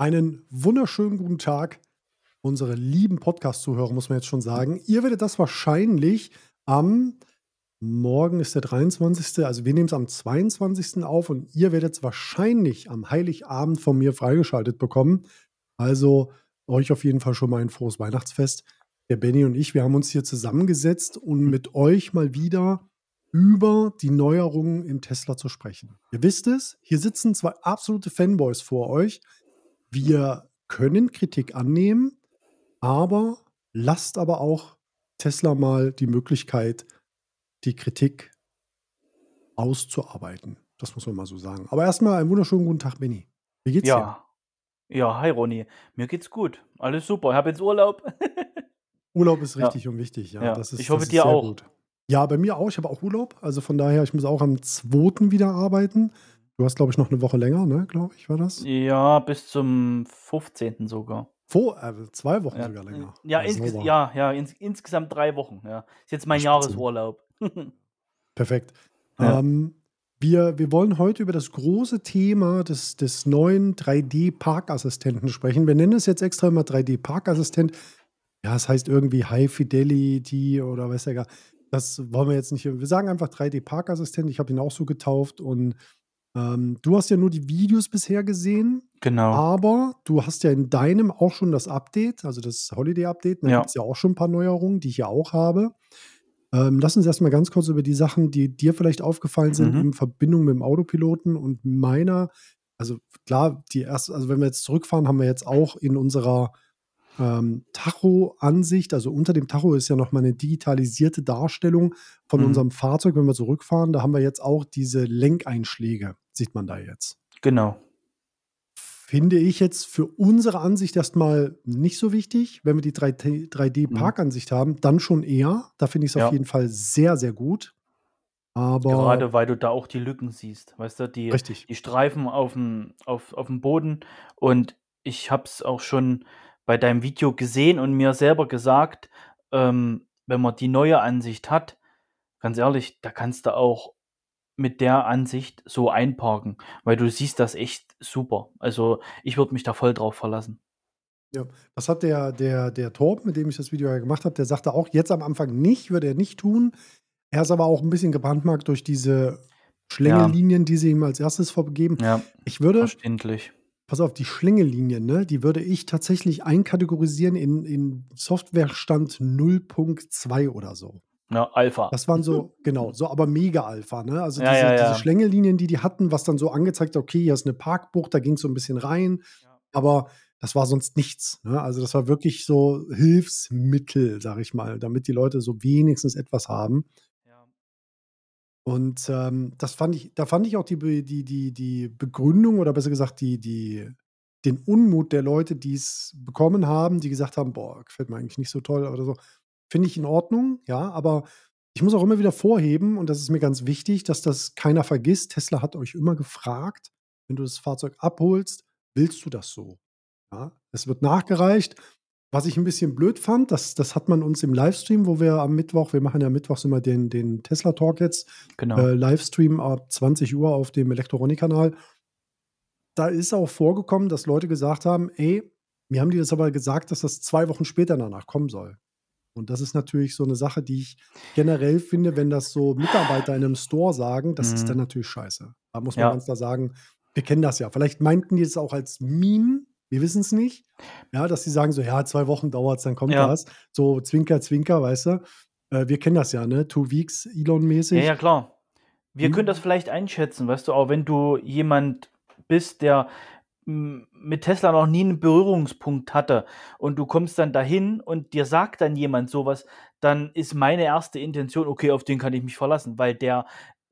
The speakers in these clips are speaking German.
Einen wunderschönen guten Tag, unsere lieben Podcast-Zuhörer, muss man jetzt schon sagen. Ihr werdet das wahrscheinlich am Morgen ist der 23. Also wir nehmen es am 22. auf und ihr werdet es wahrscheinlich am Heiligabend von mir freigeschaltet bekommen. Also euch auf jeden Fall schon mal ein frohes Weihnachtsfest. Der Benny und ich, wir haben uns hier zusammengesetzt, um mit euch mal wieder über die Neuerungen im Tesla zu sprechen. Ihr wisst es, hier sitzen zwei absolute Fanboys vor euch. Wir können Kritik annehmen, aber lasst aber auch Tesla mal die Möglichkeit, die Kritik auszuarbeiten. Das muss man mal so sagen. Aber erstmal einen wunderschönen guten Tag, Benny. Wie geht's dir? Ja, hi Ronny. Mir geht's gut. Alles super. Ich habe jetzt Urlaub. Urlaub ist richtig ja. und wichtig, ja. ja. Das ist, ich hoffe, dir auch. Gut. Ja, bei mir auch. Ich habe auch Urlaub. Also von daher, ich muss auch am 2. wieder arbeiten. Du hast, glaube ich, noch eine Woche länger, ne, glaube ich, war das? Ja, bis zum 15. sogar. Vor, äh, zwei Wochen ja, sogar länger. Ja, insges ja, ja ins insgesamt drei Wochen. Ja. Ist jetzt mein Jahresurlaub. Perfekt. Ja. Ähm, wir, wir wollen heute über das große Thema des, des neuen 3D-Parkassistenten sprechen. Wir nennen es jetzt extra immer 3D-Parkassistent. Ja, es heißt irgendwie High Fidelity oder weiß ja gar. Das wollen wir jetzt nicht. Wir sagen einfach 3D-Parkassistent. Ich habe ihn auch so getauft und ähm, du hast ja nur die Videos bisher gesehen. Genau. Aber du hast ja in deinem auch schon das Update, also das Holiday-Update. Da ja. gibt es ja auch schon ein paar Neuerungen, die ich ja auch habe. Ähm, lass uns erstmal ganz kurz über die Sachen, die dir vielleicht aufgefallen sind, mhm. in Verbindung mit dem Autopiloten und meiner. Also klar, die erste, also wenn wir jetzt zurückfahren, haben wir jetzt auch in unserer ähm, Tacho-Ansicht, also unter dem Tacho ist ja nochmal eine digitalisierte Darstellung von mhm. unserem Fahrzeug, wenn wir zurückfahren. Da haben wir jetzt auch diese Lenkeinschläge, sieht man da jetzt. Genau. Finde ich jetzt für unsere Ansicht erstmal nicht so wichtig. Wenn wir die 3D-Parkansicht mhm. haben, dann schon eher. Da finde ich es ja. auf jeden Fall sehr, sehr gut. Aber Gerade weil du da auch die Lücken siehst, weißt du, die, richtig. die Streifen auf dem, auf, auf dem Boden. Und ich habe es auch schon bei deinem Video gesehen und mir selber gesagt, ähm, wenn man die neue Ansicht hat, ganz ehrlich, da kannst du auch mit der Ansicht so einparken, weil du siehst das echt super. Also ich würde mich da voll drauf verlassen. Ja, das hat der, der, der Torb, mit dem ich das Video ja gemacht habe, der sagte auch, jetzt am Anfang nicht, würde er nicht tun. Er ist aber auch ein bisschen gebrandmarkt durch diese Schlängellinien, ja. die sie ihm als erstes vergeben. Ja, ich würde, verständlich pass auf, die Schlingelinien, ne, die würde ich tatsächlich einkategorisieren in, in Softwarestand 0.2 oder so. Ja, Alpha. Das waren so, genau, so aber mega Alpha, ne? Also diese, ja, ja. diese Schlängellinien, die die hatten, was dann so angezeigt hat, okay, hier ist eine Parkbucht, da ging es so ein bisschen rein, aber das war sonst nichts. Ne? Also das war wirklich so Hilfsmittel, sag ich mal, damit die Leute so wenigstens etwas haben. Und, ähm, das fand ich da fand ich auch die die die die Begründung oder besser gesagt die die den Unmut der Leute, die es bekommen haben, die gesagt haben: „Boah, gefällt mir eigentlich nicht so toll“ oder so, finde ich in Ordnung, ja, aber ich muss auch immer wieder vorheben und das ist mir ganz wichtig, dass das keiner vergisst. Tesla hat euch immer gefragt, wenn du das Fahrzeug abholst: „Willst du das so?“ Ja, es wird nachgereicht was ich ein bisschen blöd fand, das das hat man uns im Livestream, wo wir am Mittwoch wir machen ja mittwochs immer den den Tesla-Talk jetzt, Genau. äh, Livestream ab 20:00 auf dem Elektronik-Kanal. Da ist auch vorgekommen, dass Leute gesagt haben: „Ey, mir haben die das aber gesagt, dass das zwei Wochen später danach kommen soll.“ Und das ist natürlich so eine Sache, die ich generell finde, wenn das so Mitarbeiter in einem Store sagen, das ist dann mhm. natürlich scheiße. Da muss man Ja. ganz klar sagen, wir kennen das ja. Vielleicht meinten die es auch als Meme wir wissen es nicht. Ja, dass sie sagen so: „Ja, zwei Wochen dauert es, dann kommt Ja. das.“ So Zwinker, Zwinker, weißt du? Äh, wir kennen das ja, ne? Two weeks Ja, Elon-mäßig. ja, klar. Wir können das mhm. vielleicht einschätzen, weißt du, auch wenn du jemand bist, der, hm, mit Tesla noch nie einen Berührungspunkt hatte und du kommst dann dahin und dir sagt dann jemand sowas, dann ist meine erste Intention: „Okay, auf den kann ich mich verlassen“, weil der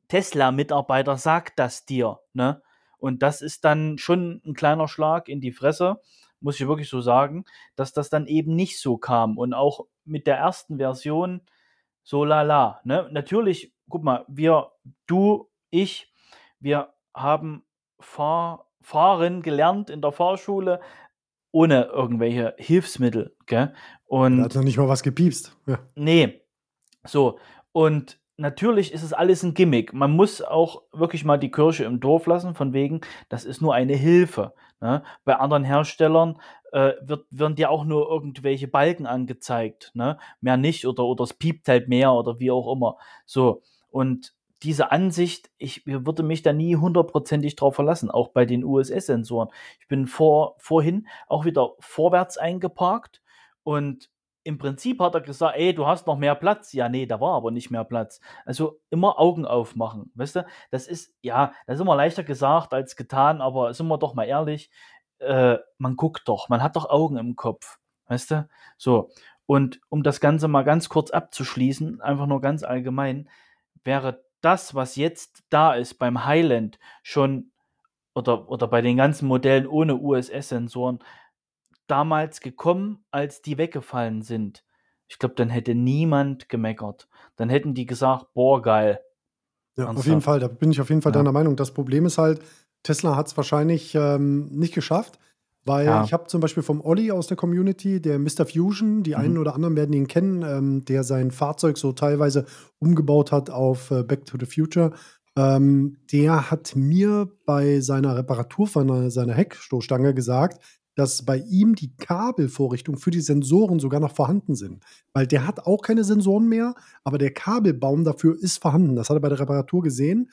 Tesla-Mitarbeiter sagt das dir, ne? Und das ist dann schon ein kleiner Schlag in die Fresse, muss ich wirklich so sagen, dass das dann eben nicht so kam. Und auch mit der ersten Version so lala. Ne? Natürlich, guck mal, wir, du, ich, wir haben Fahr Fahren gelernt in der Fahrschule ohne irgendwelche Hilfsmittel. Gell? Und da hat noch nicht mal was gepiepst. Ja. Nee. So. Und natürlich ist es alles ein Gimmick. Man muss auch wirklich mal die Kirche im Dorf lassen, von wegen, das ist nur eine Hilfe. Ne? Bei anderen Herstellern äh, wird, werden dir auch nur irgendwelche Balken angezeigt, ne? Mehr nicht oder, oder es piept halt mehr oder wie auch immer. So. Und diese Ansicht, ich würde mich da nie hundertprozentig drauf verlassen, auch bei den USS-Sensoren. Ich bin vor, vorhin auch wieder vorwärts eingeparkt und im Prinzip hat er gesagt, ey, du hast noch mehr Platz. Ja, nee, da war aber nicht mehr Platz. Also immer Augen aufmachen, weißt du? Das ist, ja, das ist immer leichter gesagt als getan, aber sind wir doch mal ehrlich, äh, man guckt doch, man hat doch Augen im Kopf, weißt du? So, und um das Ganze mal ganz kurz abzuschließen, einfach nur ganz allgemein, wäre das, was jetzt da ist beim Highland schon oder, oder bei den ganzen Modellen ohne USS-Sensoren damals gekommen, als die weggefallen sind. Ich glaube, dann hätte niemand gemeckert. Dann hätten die gesagt, boah, geil. Ja, Ernsthaft. auf jeden Fall, da bin ich auf jeden Fall ja. deiner Meinung. Das Problem ist halt, Tesla hat es wahrscheinlich ähm, nicht geschafft, weil ja. ich habe zum Beispiel vom Olli aus der Community, der Mr. Fusion, die mhm. einen oder anderen werden ihn kennen, ähm, der sein Fahrzeug so teilweise umgebaut hat auf äh, Back to the Future. Ähm, der hat mir bei seiner Reparatur von seiner Heckstoßstange gesagt, dass bei ihm die Kabelvorrichtungen für die Sensoren sogar noch vorhanden sind. Weil der hat auch keine Sensoren mehr, aber der Kabelbaum dafür ist vorhanden. Das hat er bei der Reparatur gesehen.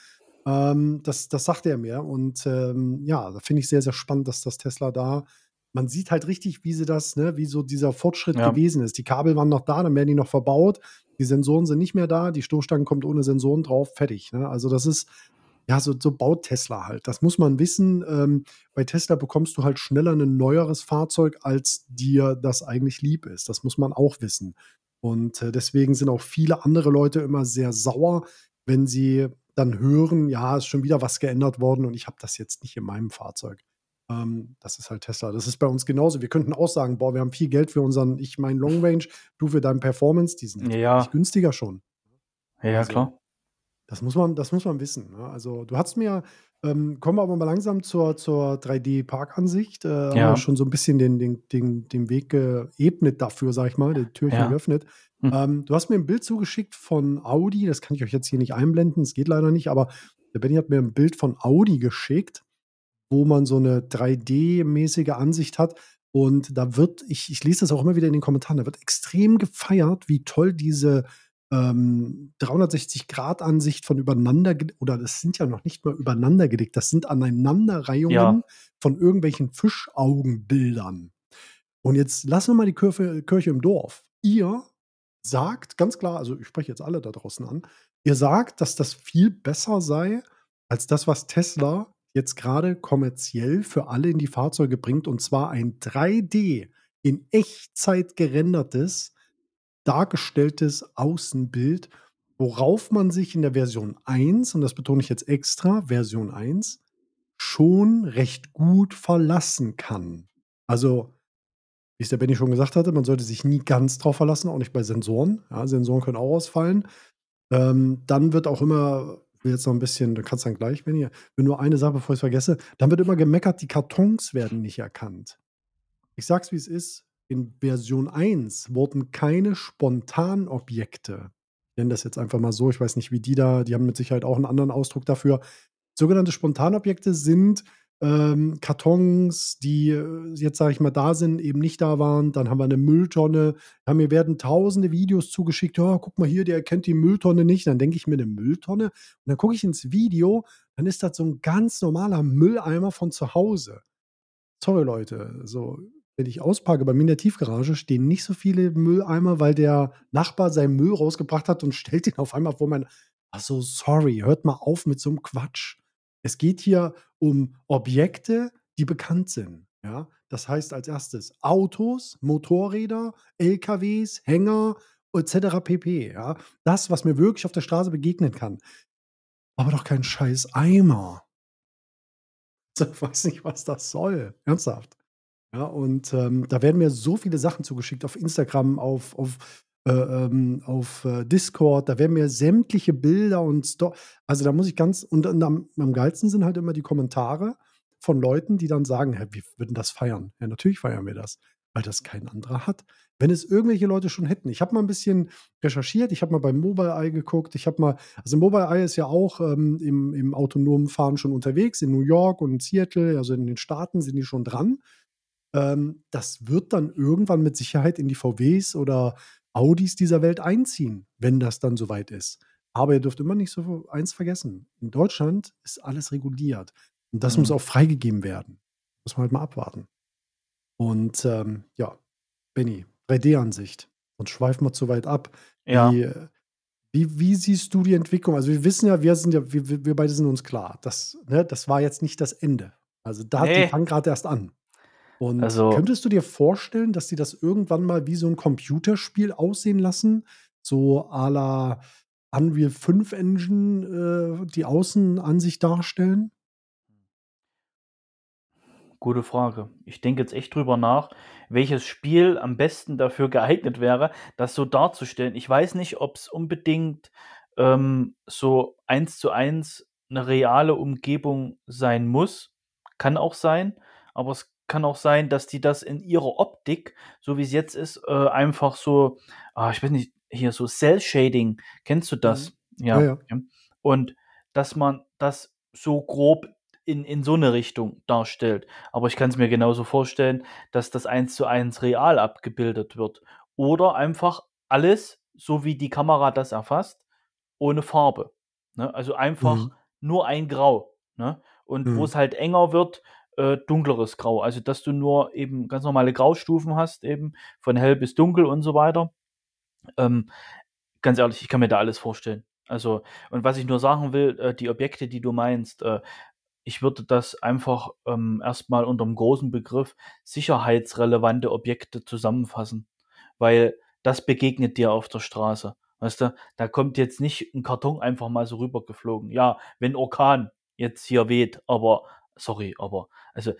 Ähm, das, das sagte er mir. Und ähm, ja, da finde ich sehr, sehr spannend, dass das Tesla da. Man sieht halt richtig, wie sie das, ne, wie so dieser Fortschritt ja. gewesen ist. Die Kabel waren noch da, dann werden die noch verbaut. Die Sensoren sind nicht mehr da, die Stoßstange kommt ohne Sensoren drauf, fertig. Ne? Also das ist, ja, so, so baut Tesla halt. Das muss man wissen. Ähm, bei Tesla bekommst du halt schneller ein neueres Fahrzeug, als dir das eigentlich lieb ist. Das muss man auch wissen. Und äh, deswegen sind auch viele andere Leute immer sehr sauer, wenn sie dann hören, ja, ist schon wieder was geändert worden und ich habe das jetzt nicht in meinem Fahrzeug. Ähm, das ist halt Tesla. Das ist bei uns genauso. Wir könnten auch sagen, boah, wir haben viel Geld für unseren, ich meine Long Range, du für deinen Performance, die sind ja. nicht günstiger schon. Ja, also, klar. Das muss man, das muss man wissen. Ne? Also du hast mir, ähm, kommen wir aber mal langsam zur, zur 3D-Parkansicht. Äh, ja. Haben wir schon so ein bisschen den, den, den, den Weg geebnet dafür, sag ich mal, die Türchen ja. geöffnet. Hm. Ähm, du hast mir ein Bild zugeschickt von Audi, das kann ich euch jetzt hier nicht einblenden, es geht leider nicht, aber der Benny hat mir ein Bild von Audi geschickt, wo man so eine 3D-mäßige Ansicht hat. Und da wird, ich, ich lese das auch immer wieder in den Kommentaren, da wird extrem gefeiert, wie toll diese ähm, 360-Grad-Ansicht von übereinander, oder das sind ja noch nicht mal übereinander gelegt, das sind Aneinanderreihungen ja. von irgendwelchen Fischaugenbildern. Und jetzt lassen wir mal die Kirche, Kirche im Dorf. Ihr sagt ganz klar, also ich spreche jetzt alle da draußen an, ihr sagt, dass das viel besser sei als das, was Tesla jetzt gerade kommerziell für alle in die Fahrzeuge bringt, und zwar ein 3D in Echtzeit gerendertes dargestelltes Außenbild, worauf man sich in der Version 1, und das betone ich jetzt extra, Version 1, schon recht gut verlassen kann. Also, wie es der Benny schon gesagt hatte, man sollte sich nie ganz drauf verlassen, auch nicht bei Sensoren. Ja, Sensoren können auch ausfallen. Ähm, dann wird auch immer, will jetzt noch ein bisschen, da kannst du dann gleich, Benny, wenn nur eine Sache, bevor ich es vergesse, dann wird immer gemeckert, die Kartons werden nicht erkannt. Ich sag's, wie es ist in Version 1 wurden keine Spontanobjekte, ich nenne das jetzt einfach mal so, ich weiß nicht, wie die da, die haben mit Sicherheit auch einen anderen Ausdruck dafür. Sogenannte Spontanobjekte sind ähm, Kartons, die äh, jetzt, sage ich mal, da sind, eben nicht da waren. Dann haben wir eine Mülltonne. Ja, mir werden tausende Videos zugeschickt. Ja, guck mal hier, der erkennt die Mülltonne nicht. Dann denke ich mir eine Mülltonne. Und dann gucke ich ins Video, dann ist das so ein ganz normaler Mülleimer von zu Hause. Sorry, Leute. So, wenn ich auspacke, bei mir in der Tiefgarage stehen nicht so viele Mülleimer, weil der Nachbar seinen Müll rausgebracht hat und stellt ihn auf einmal vor mein. Ach so, sorry, hört mal auf mit so einem Quatsch. Es geht hier um Objekte, die bekannt sind. Ja, das heißt als erstes Autos, Motorräder, LKWs, Hänger etc. pp. Ja, das, was mir wirklich auf der Straße begegnen kann. Aber doch kein scheiß Eimer. Ich weiß nicht, was das soll. Ernsthaft. Ja, und ähm, da werden mir so viele Sachen zugeschickt auf Instagram, auf, auf, ähm, auf äh, Discord, da werden mir sämtliche Bilder und Sto also da muss ich ganz, und, und am, am geilsten sind halt immer die Kommentare von Leuten, die dann sagen, hä, wie würden das feiern? Ja, natürlich feiern wir das. weil das kein anderer hat. Wenn es irgendwelche Leute schon hätten. Ich habe mal ein bisschen recherchiert, ich habe mal beim Mobileye geguckt, ich habe mal also Mobileye ist ja auch, ähm, im im autonomen Fahren schon unterwegs, in New York und Seattle, also in den Staaten sind die schon dran. Ähm, das wird dann irgendwann mit Sicherheit in die VWs oder Audis dieser Welt einziehen, wenn das dann soweit ist. Aber ihr dürft immer nicht so eins vergessen: In Deutschland ist alles reguliert und das muss Mhm. auch freigegeben werden. Muss man halt mal abwarten. Und, ähm, ja, Benny, 3D-Ansicht. Sonst schweifen wir zu weit ab. Ja. Wie, äh wie wie siehst du die Entwicklung? Also, wir wissen ja, wir sind ja wir wir beide sind uns klar, das ne, das war jetzt nicht das Ende. Also, da die Ne. fangen grad erst an. Und Also könntest du dir vorstellen, dass die das irgendwann mal wie so 'n Computerspiel aussehen lassen, so à la Unreal 5 Engine, äh, die Außenansicht darstellen? Gute Frage. Ich denke jetzt echt drüber nach, welches Spiel am besten dafür geeignet wäre, das so darzustellen. Ich weiß nicht, ob's unbedingt, ähm, so 1:1 'ne reale Umgebung sein muss. Kann auch sein, aber es kann auch sein, dass die das in ihrer Optik, so wie's jetzt ist, äh, einfach so ah, ich weiß nicht, hier so Cell Shading, kennst du Mhm. das? Ja, Ja, ja. ja. Und dass man das so grob in in so 'ne Richtung darstellt. Aber ich kann's mir genauso vorstellen, dass das 1:1 real abgebildet wird oder einfach alles, so wie die Kamera das erfasst, ohne Farbe, ne? Also, einfach Mhm. nur ein Grau, ne? Und Mhm. wo's halt enger wird, äh, dunkleres Grau. Also, dass du nur eben ganz normale Graustufen hast eben, von hell bis dunkel und so weiter. Ähm, ganz ehrlich, ich kann mir da alles vorstellen. Also und was ich nur sagen will, äh, die Objekte, die du meinst, äh, ich würde das einfach, ähm, erst mal unterm großen Begriff sicherheitsrelevante Objekte zusammenfassen, weil das begegnet dir auf der Straße, weißt du? Da kommt jetzt nicht 'n Karton einfach mal so rübergeflogen. Ja, wenn Orkan jetzt hier weht, aber sorry, aber also,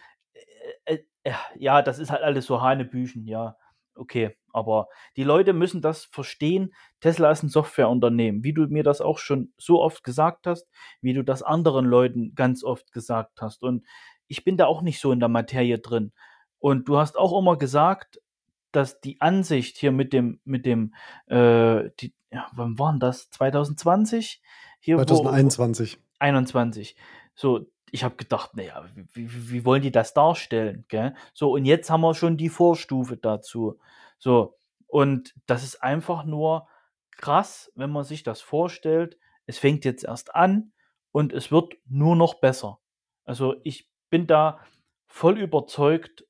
äh, äh, äh, ja, das ist halt alles so Hanebüchen, ja, okay. Aber die Leute müssen das verstehen, Tesla ist 'n Softwareunternehmen, wie du mir das auch schon so oft gesagt hast, wie du das anderen Leuten ganz oft gesagt hast. Und ich bin da auch nicht so in der Materie drin. Und du hast auch immer gesagt, dass die Ansicht hier mit dem mit dem, äh, die ja, wann war 'n das? 2020? Hier, wo wo 2021. 21. So, ich habe gedacht: „Na ja, wie wie wollen die das darstellen“, gell? So, und jetzt haben wir schon die Vorstufe dazu. So, und das ist einfach nur krass, wenn man sich das vorstellt. Es fängt jetzt erst an und es wird nur noch besser. Also, ich bin da voll überzeugt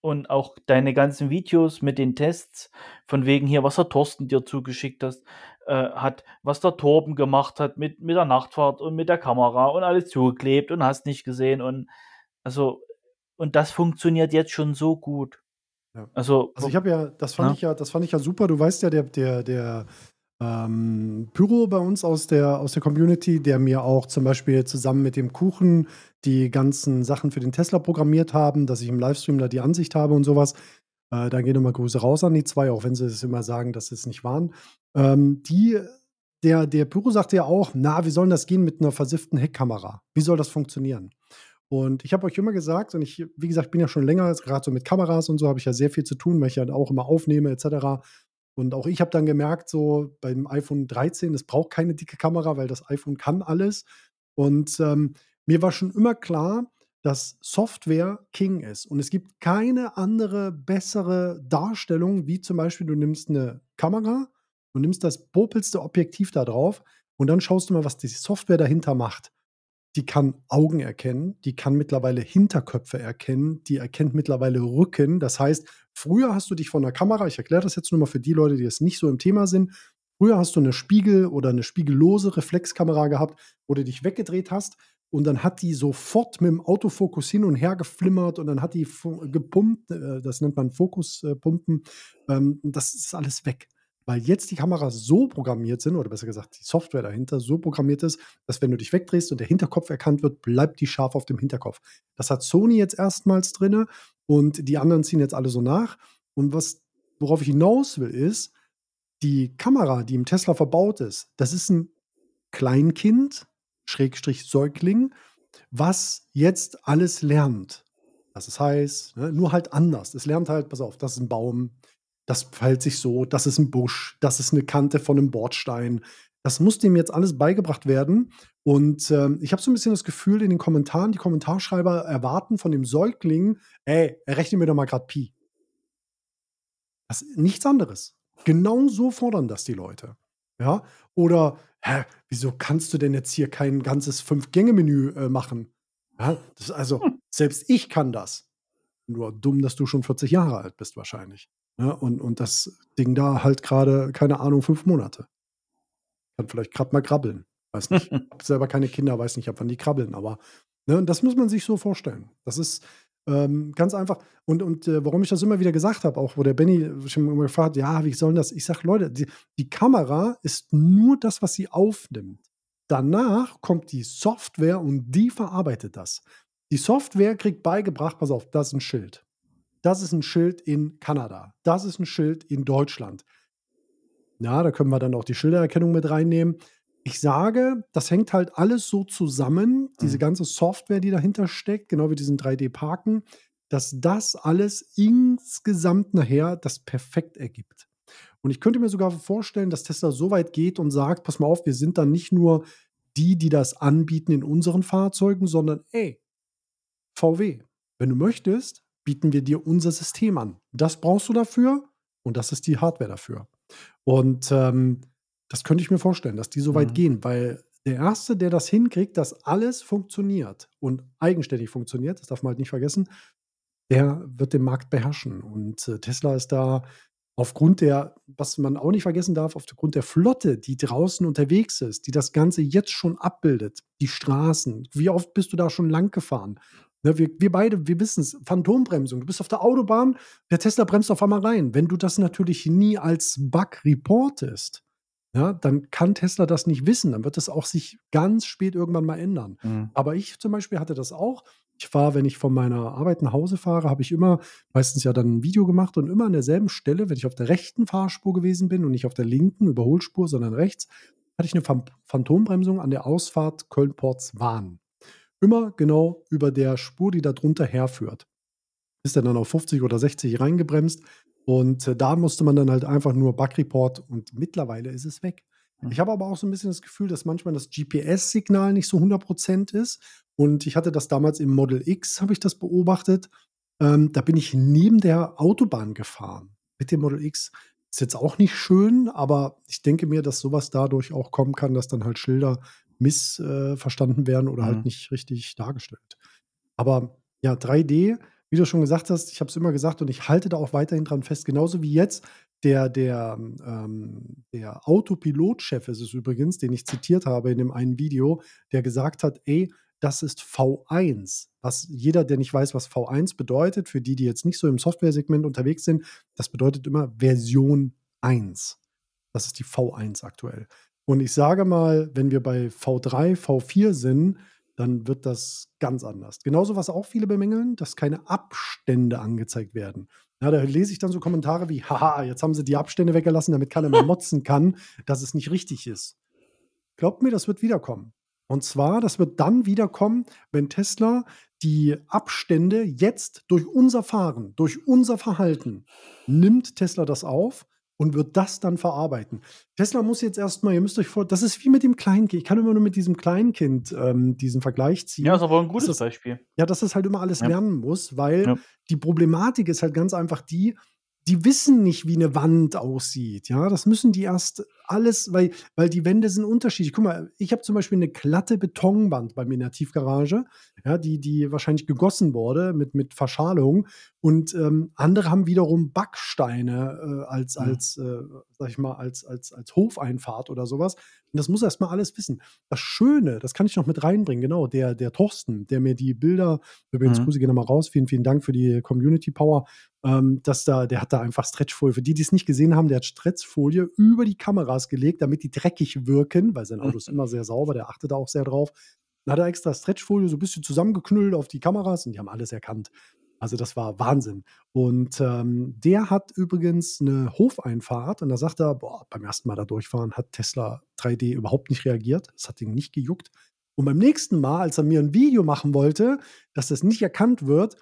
und auch deine ganzen Videos mit den Tests von wegen hier, was der Thorsten dir zugeschickt hast hat, was der Torben gemacht hat mit mit der Nachtfahrt und mit der Kamera und alles zugeklebt und hast nicht gesehen und also und das funktioniert jetzt schon so gut. Ja. Also, Also, ich habe ja das fand ne? ich ja das fand ich ja super. Du weißt ja, der der der, ähm, Pyro bei uns aus der aus der Community, der mir auch zum Beispiel zusammen mit dem Kuchen die ganzen Sachen für den Tesla programmiert haben, dass ich im Livestream da die Ansicht habe und so was. Äh, da gehen noch mal Grüße raus an die 2, auch wenn sie es immer sagen, dass sie's nicht waren. Ähm, die der der Pyro sagte ja auch: „Na, wie soll das gehen mit 'ner versifften Heckkamera? Wie soll das funktionieren?“ Und ich habe euch immer gesagt und ich wie gesagt, bin ja schon länger grad so mit Kameras und so habe ich ja sehr viel zu tun, weil ich halt auch immer aufnehme et cetera. Und auch ich habe dann gemerkt, so beim iPhone 13, es braucht keine dicke Kamera, weil das iPhone kann alles. Und, ähm, mir war schon immer klar, dass Software King ist. Und es gibt keine andere bessere Darstellung, wie zum Beispiel, du nimmst 'ne Kamera und nimmst das popelste Objektiv da drauf und dann schaust du mal, was die Software dahinter macht. Die kann Augen erkennen, die kann mittlerweile Hinterköpfe erkennen, die erkennt mittlerweile Rücken. Das heißt, früher hast du dich vor 'ner Kamera ich erkläre das jetzt nur mal für die Leute, die jetzt nicht so im Thema sind. Früher hast du 'ne Spiegel oder 'ne spiegellose Reflexkamera gehabt, wo du dich weggedreht hast und dann hat die sofort mit'm Autofokus hin und her geflimmert und dann hat die gepumpt, äh, das nennt man Fokus äh, pumpen. Ähm, das ist alles weg, weil jetzt die Kameras so programmiert sind oder besser gesagt, die Software dahinter so programmiert ist, dass wenn du dich wegdrehst und der Hinterkopf erkannt wird, bleibt die scharf auf dem Hinterkopf. Das hat Sony jetzt erstmals drinne und die anderen ziehen jetzt alle so nach. Und was worauf ich hinaus will, ist, die Kamera, die im Tesla verbaut ist, das ist 'n Kleinkind, Schrägstrich Säugling, was jetzt alles lernt. das ist heiß, ne? nur halt anders. Es lernt halt, pass auf, das ist ein Baum, das verhält sich so, das ist ein Busch, das ist eine Kante von einem Bordstein. Das muss dem jetzt alles beigebracht werden. Und ähm, ich habe so ein bisschen das Gefühl in den Kommentaren, die Kommentarschreiber erwarten von dem Säugling, ey, errechne mir doch mal gerade Pi. Das ist nichts anderes. Genau so fordern das die Leute. Ja? Oder, hä, wieso kannst du denn jetzt hier kein ganzes Fünf-Gänge-Menü äh, machen? Ja, das, also, hm. selbst ich kann das. Nur dumm, dass du schon 40 Jahre alt bist, wahrscheinlich. Ja, und, und das Ding da halt gerade, keine Ahnung, fünf Monate. Kann vielleicht gerade mal krabbeln. Weiß nicht. hab selber keine Kinder, weiß nicht, ab wann die krabbeln, aber ne, das muss man sich so vorstellen. Das ist, ähm, ganz einfach. Und, und äh, warum ich das immer wieder gesagt habe, auch wo der Benny schon immer gefragt hat, ja, wie soll das? Ich sage, Leute, die, die Kamera ist nur das, was sie aufnimmt. Danach kommt die Software und die verarbeitet das. Die Software kriegt beigebracht, pass auf, das ist ein Schild. Das ist ein Schild in Kanada. Das ist ein Schild in Deutschland. Ja, da können wir dann auch die Schildererkennung mit reinnehmen. Ich sage, das hängt halt alles so zusammen, diese mhm. ganze Software, die dahinter steckt, genau wie diesen 3D-Parken, dass das alles insgesamt nachher das perfekt ergibt. Und ich könnte mir sogar vorstellen, dass Tesla so weit geht und sagt, pass mal auf, wir sind dann nicht nur die, die das anbieten in unseren Fahrzeugen, sondern ey, VW, wenn du möchtest, bieten wir dir unser System an. Das brauchst du dafür und das ist die Hardware dafür. Und ähm, das könnte ich mir vorstellen, dass die so weit mhm. gehen, weil der Erste, der das hinkriegt, dass alles funktioniert und eigenständig funktioniert, das darf man halt nicht vergessen, der wird den Markt beherrschen. Und äh, Tesla ist da aufgrund der, was man auch nicht vergessen darf, aufgrund der Flotte, die draußen unterwegs ist, die das Ganze jetzt schon abbildet, die Straßen, wie oft bist du da schon lang gefahren? Ne, wir, wir beide, wir wissen es, Phantombremsung. Du bist auf der Autobahn, der Tesla bremst auf einmal rein. Wenn du das natürlich nie als Bug reportest, ja, dann kann Tesla das nicht wissen. Dann wird es auch sich ganz spät irgendwann mal ändern. Mhm. Aber ich zum Beispiel hatte das auch. Ich fahre, wenn ich von meiner Arbeit nach Hause fahre, habe ich immer meistens ja dann ein Video gemacht und immer an derselben Stelle, wenn ich auf der rechten Fahrspur gewesen bin und nicht auf der linken Überholspur, sondern rechts, hatte ich eine Phantombremsung an der Ausfahrt Köln-Ports-Wahn. Immer genau über der Spur, die da drunter herführt. Ist er dann auf 50 oder 60 reingebremst, und äh, da musste man dann halt einfach nur Bug-Report und mittlerweile ist es weg. Mhm. Ich habe aber auch so ein bisschen das Gefühl, dass manchmal das GPS-Signal nicht so 100% ist. Und ich hatte das damals im Model X, habe ich das beobachtet. Ähm, da bin ich neben der Autobahn gefahren mit dem Model X. Ist jetzt auch nicht schön, aber ich denke mir, dass sowas dadurch auch kommen kann, dass dann halt Schilder missverstanden äh, werden oder mhm. halt nicht richtig dargestellt. Aber ja, 3D wie du schon gesagt hast, ich habe es immer gesagt und ich halte da auch weiterhin dran fest, genauso wie jetzt der, der, ähm, der Autopilotchef ist es übrigens, den ich zitiert habe in dem einen Video, der gesagt hat, ey, das ist V1. Was jeder, der nicht weiß, was V1 bedeutet, für die, die jetzt nicht so im Software-Segment unterwegs sind, das bedeutet immer Version 1. Das ist die V1 aktuell. Und ich sage mal, wenn wir bei V3, V4 sind, dann wird das ganz anders. Genauso, was auch viele bemängeln, dass keine Abstände angezeigt werden. Ja, da lese ich dann so Kommentare wie, haha, jetzt haben sie die Abstände weggelassen, damit keiner mehr motzen kann, dass es nicht richtig ist. Glaubt mir, das wird wiederkommen. Und zwar, das wird dann wiederkommen, wenn Tesla die Abstände jetzt durch unser Fahren, durch unser Verhalten, nimmt Tesla das auf und wird das dann verarbeiten. Tesla muss jetzt erstmal, ihr müsst euch vor, das ist wie mit dem Kleinkind. Ich kann immer nur mit diesem Kleinkind ähm, diesen Vergleich ziehen. Ja, ist aber ein gutes das, Beispiel. Ja, dass es halt immer alles ja. lernen muss, weil ja. die Problematik ist halt ganz einfach die, die wissen nicht, wie eine Wand aussieht. Ja, das müssen die erst alles, weil, weil die Wände sind unterschiedlich. Guck mal, ich habe zum Beispiel eine glatte Betonwand bei mir in der Tiefgarage, ja, die, die wahrscheinlich gegossen wurde mit, mit Verschalung. Und ähm, andere haben wiederum Backsteine äh, als, als, äh, sag ich mal, als, als, als Hofeinfahrt oder sowas. Und das muss erst mal alles wissen. Das Schöne, das kann ich noch mit reinbringen, genau, der, der Thorsten, der mir die Bilder, übrigens, mhm. Grüße gehen nochmal raus, vielen, vielen Dank für die Community Power, ähm, dass da, der hat da einfach Stretchfolie. Für die, die es nicht gesehen haben, der hat Stretchfolie über die Kameras gelegt, damit die dreckig wirken, weil sein Auto ist immer sehr sauber, der achtet da auch sehr drauf. Dann hat er extra Stretchfolie so ein bisschen zusammengeknüllt auf die Kameras und die haben alles erkannt. Also das war Wahnsinn. Und ähm, der hat übrigens eine Hofeinfahrt und da sagt er, boah, beim ersten Mal da durchfahren hat Tesla 3D überhaupt nicht reagiert. Es hat ihn nicht gejuckt. Und beim nächsten Mal, als er mir ein Video machen wollte, dass das nicht erkannt wird,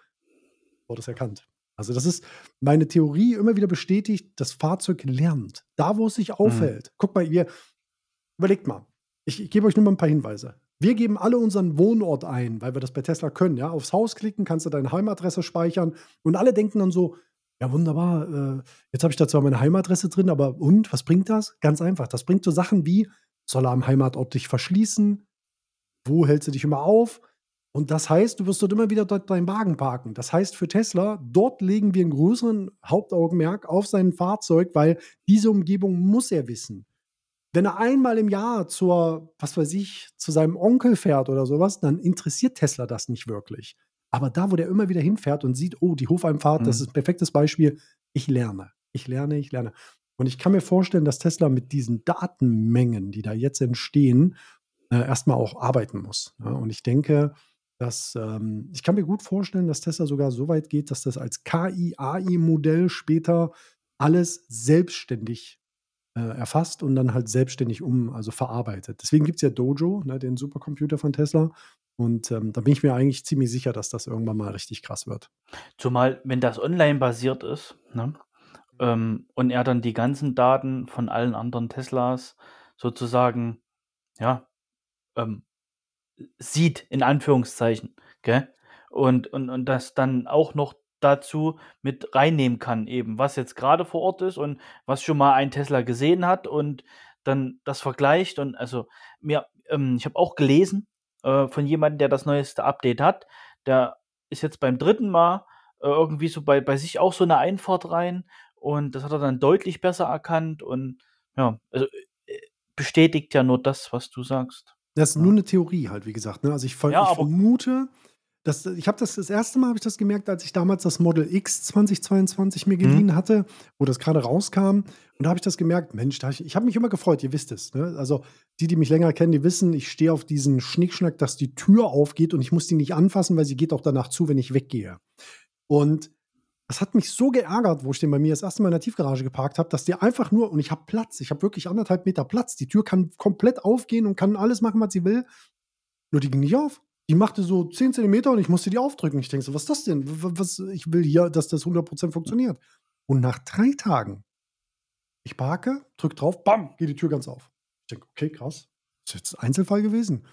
wurde es erkannt. Also das ist meine Theorie immer wieder bestätigt, das Fahrzeug lernt. Da, wo es sich Mhm. aufhält. Guck mal, ihr überlegt mal. Ich, ich gebe euch nur mal ein paar Hinweise. Wir geben alle unseren Wohnort ein, weil wir das bei Tesla können. Ja? Aufs Haus klicken, kannst du deine Heimadresse speichern und alle denken dann so, ja wunderbar, äh, jetzt habe ich da zwar meine Heimadresse drin, aber und, was bringt das? Ganz einfach, das bringt so Sachen wie, soll er am Heimatort dich verschließen? Wo hältst du dich immer auf? Und das heißt, du wirst dort immer wieder dort deinen Wagen parken. Das heißt für Tesla, dort legen wir einen größeren Hauptaugenmerk auf sein Fahrzeug, weil diese Umgebung muss er wissen. Wenn er einmal im Jahr zur, was weiß ich, zu seinem Onkel fährt oder sowas, dann interessiert Tesla das nicht wirklich. Aber da, wo der immer wieder hinfährt und sieht, oh, die Hofeinfahrt, das Mhm. ist ein perfektes Beispiel, ich lerne, ich lerne, ich lerne. Und ich kann mir vorstellen, dass Tesla mit diesen Datenmengen, die da jetzt entstehen, äh, erstmal auch arbeiten muss. Ja? Und ich denke, dass ähm, ich kann mir gut vorstellen, dass Tesla sogar so weit geht, dass das als KI-AI-Modell später alles selbstständig äh, erfasst und dann halt selbstständig um, also verarbeitet. Deswegen gibt es ja Dojo, ne, den Supercomputer von Tesla. Und ähm, da bin ich mir eigentlich ziemlich sicher, dass das irgendwann mal richtig krass wird. Zumal, wenn das online basiert ist, ne? ähm, und er dann die ganzen Daten von allen anderen Teslas sozusagen, ja, ähm, sieht, in Anführungszeichen, gell? Und, und, und das dann auch noch dazu mit reinnehmen kann, eben, was jetzt gerade vor Ort ist und was schon mal ein Tesla gesehen hat und dann das vergleicht. Und also mir, ähm, ich habe auch gelesen äh, von jemandem, der das neueste Update hat, der ist jetzt beim dritten Mal äh, irgendwie so bei, bei sich auch so eine Einfahrt rein und das hat er dann deutlich besser erkannt und ja, also äh, bestätigt ja nur das, was du sagst. Das ist nur eine Theorie halt, wie gesagt. Ne? Also ich, ver Ja, ich vermute, dass ich habe das das erste Mal habe ich das gemerkt, als ich damals das Model X 2022 mir Mhm. geliehen hatte, wo das gerade rauskam. Und da habe ich das gemerkt, Mensch, ich, ich habe mich immer gefreut, ihr wisst es. Ne? Also die, die mich länger kennen, die wissen, ich stehe auf diesen Schnickschnack, dass die Tür aufgeht und ich muss die nicht anfassen, weil sie geht auch danach zu, wenn ich weggehe. Und das hat mich so geärgert, wo ich den bei mir das erste Mal in der Tiefgarage geparkt habe, dass die einfach nur, und ich habe Platz, ich habe wirklich anderthalb Meter Platz. Die Tür kann komplett aufgehen und kann alles machen, was sie will. Nur die ging nicht auf. Die machte so 10 Zentimeter und ich musste die aufdrücken. Ich denke so, was ist das denn? Was, ich will hier, dass das 100% funktioniert. Und nach drei Tagen, ich parke, drück drauf, bam, geht die Tür ganz auf. Ich denke, okay, krass. Ist jetzt ein Einzelfall gewesen.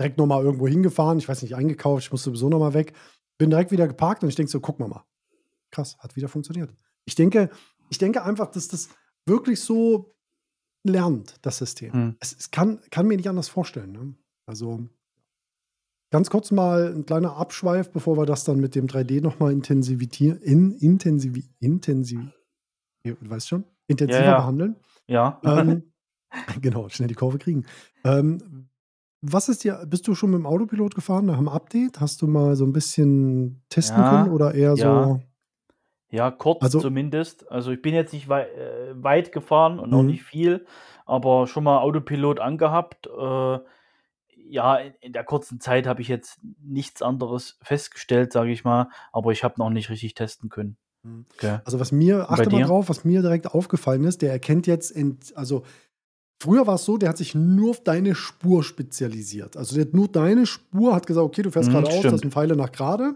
Direkt nochmal irgendwo hingefahren, ich weiß nicht, eingekauft, ich musste sowieso nochmal weg. Bin direkt wieder geparkt und ich denke so, guck mal mal. Krass, hat wieder funktioniert. Ich denke, ich denke einfach, dass das wirklich so lernt, das System. Hm. Es, es kann, kann mir nicht anders vorstellen. Ne? Also ganz kurz mal ein kleiner Abschweif, bevor wir das dann mit dem 3D nochmal intensivieren, in, intensiv, intensiv, du weißt schon, intensiver Ja, ja. behandeln. Ja. Ähm, genau, schnell die Kurve kriegen. Ähm, was ist dir, bist du schon mit dem Autopilot gefahren nach dem Update? Hast du mal so ein bisschen testen Ja, können oder eher ja. so? Ja, kurz Also- zumindest. Also ich bin jetzt nicht wei äh, weit gefahren und auch Mhm. nicht viel, aber schon mal Autopilot angehabt. Äh, ja, in, in der kurzen Zeit habe ich jetzt nichts anderes festgestellt, sage ich mal, aber ich habe noch nicht richtig testen können. Mhm. Gell? Also was mir, achte mal drauf, was mir direkt aufgefallen ist, der erkennt jetzt, ent, also früher war es so, der hat sich nur auf deine Spur spezialisiert. Also der hat nur deine Spur, hat gesagt, okay, du fährst Mhm, geradeaus, das sind Pfeile nach gerade.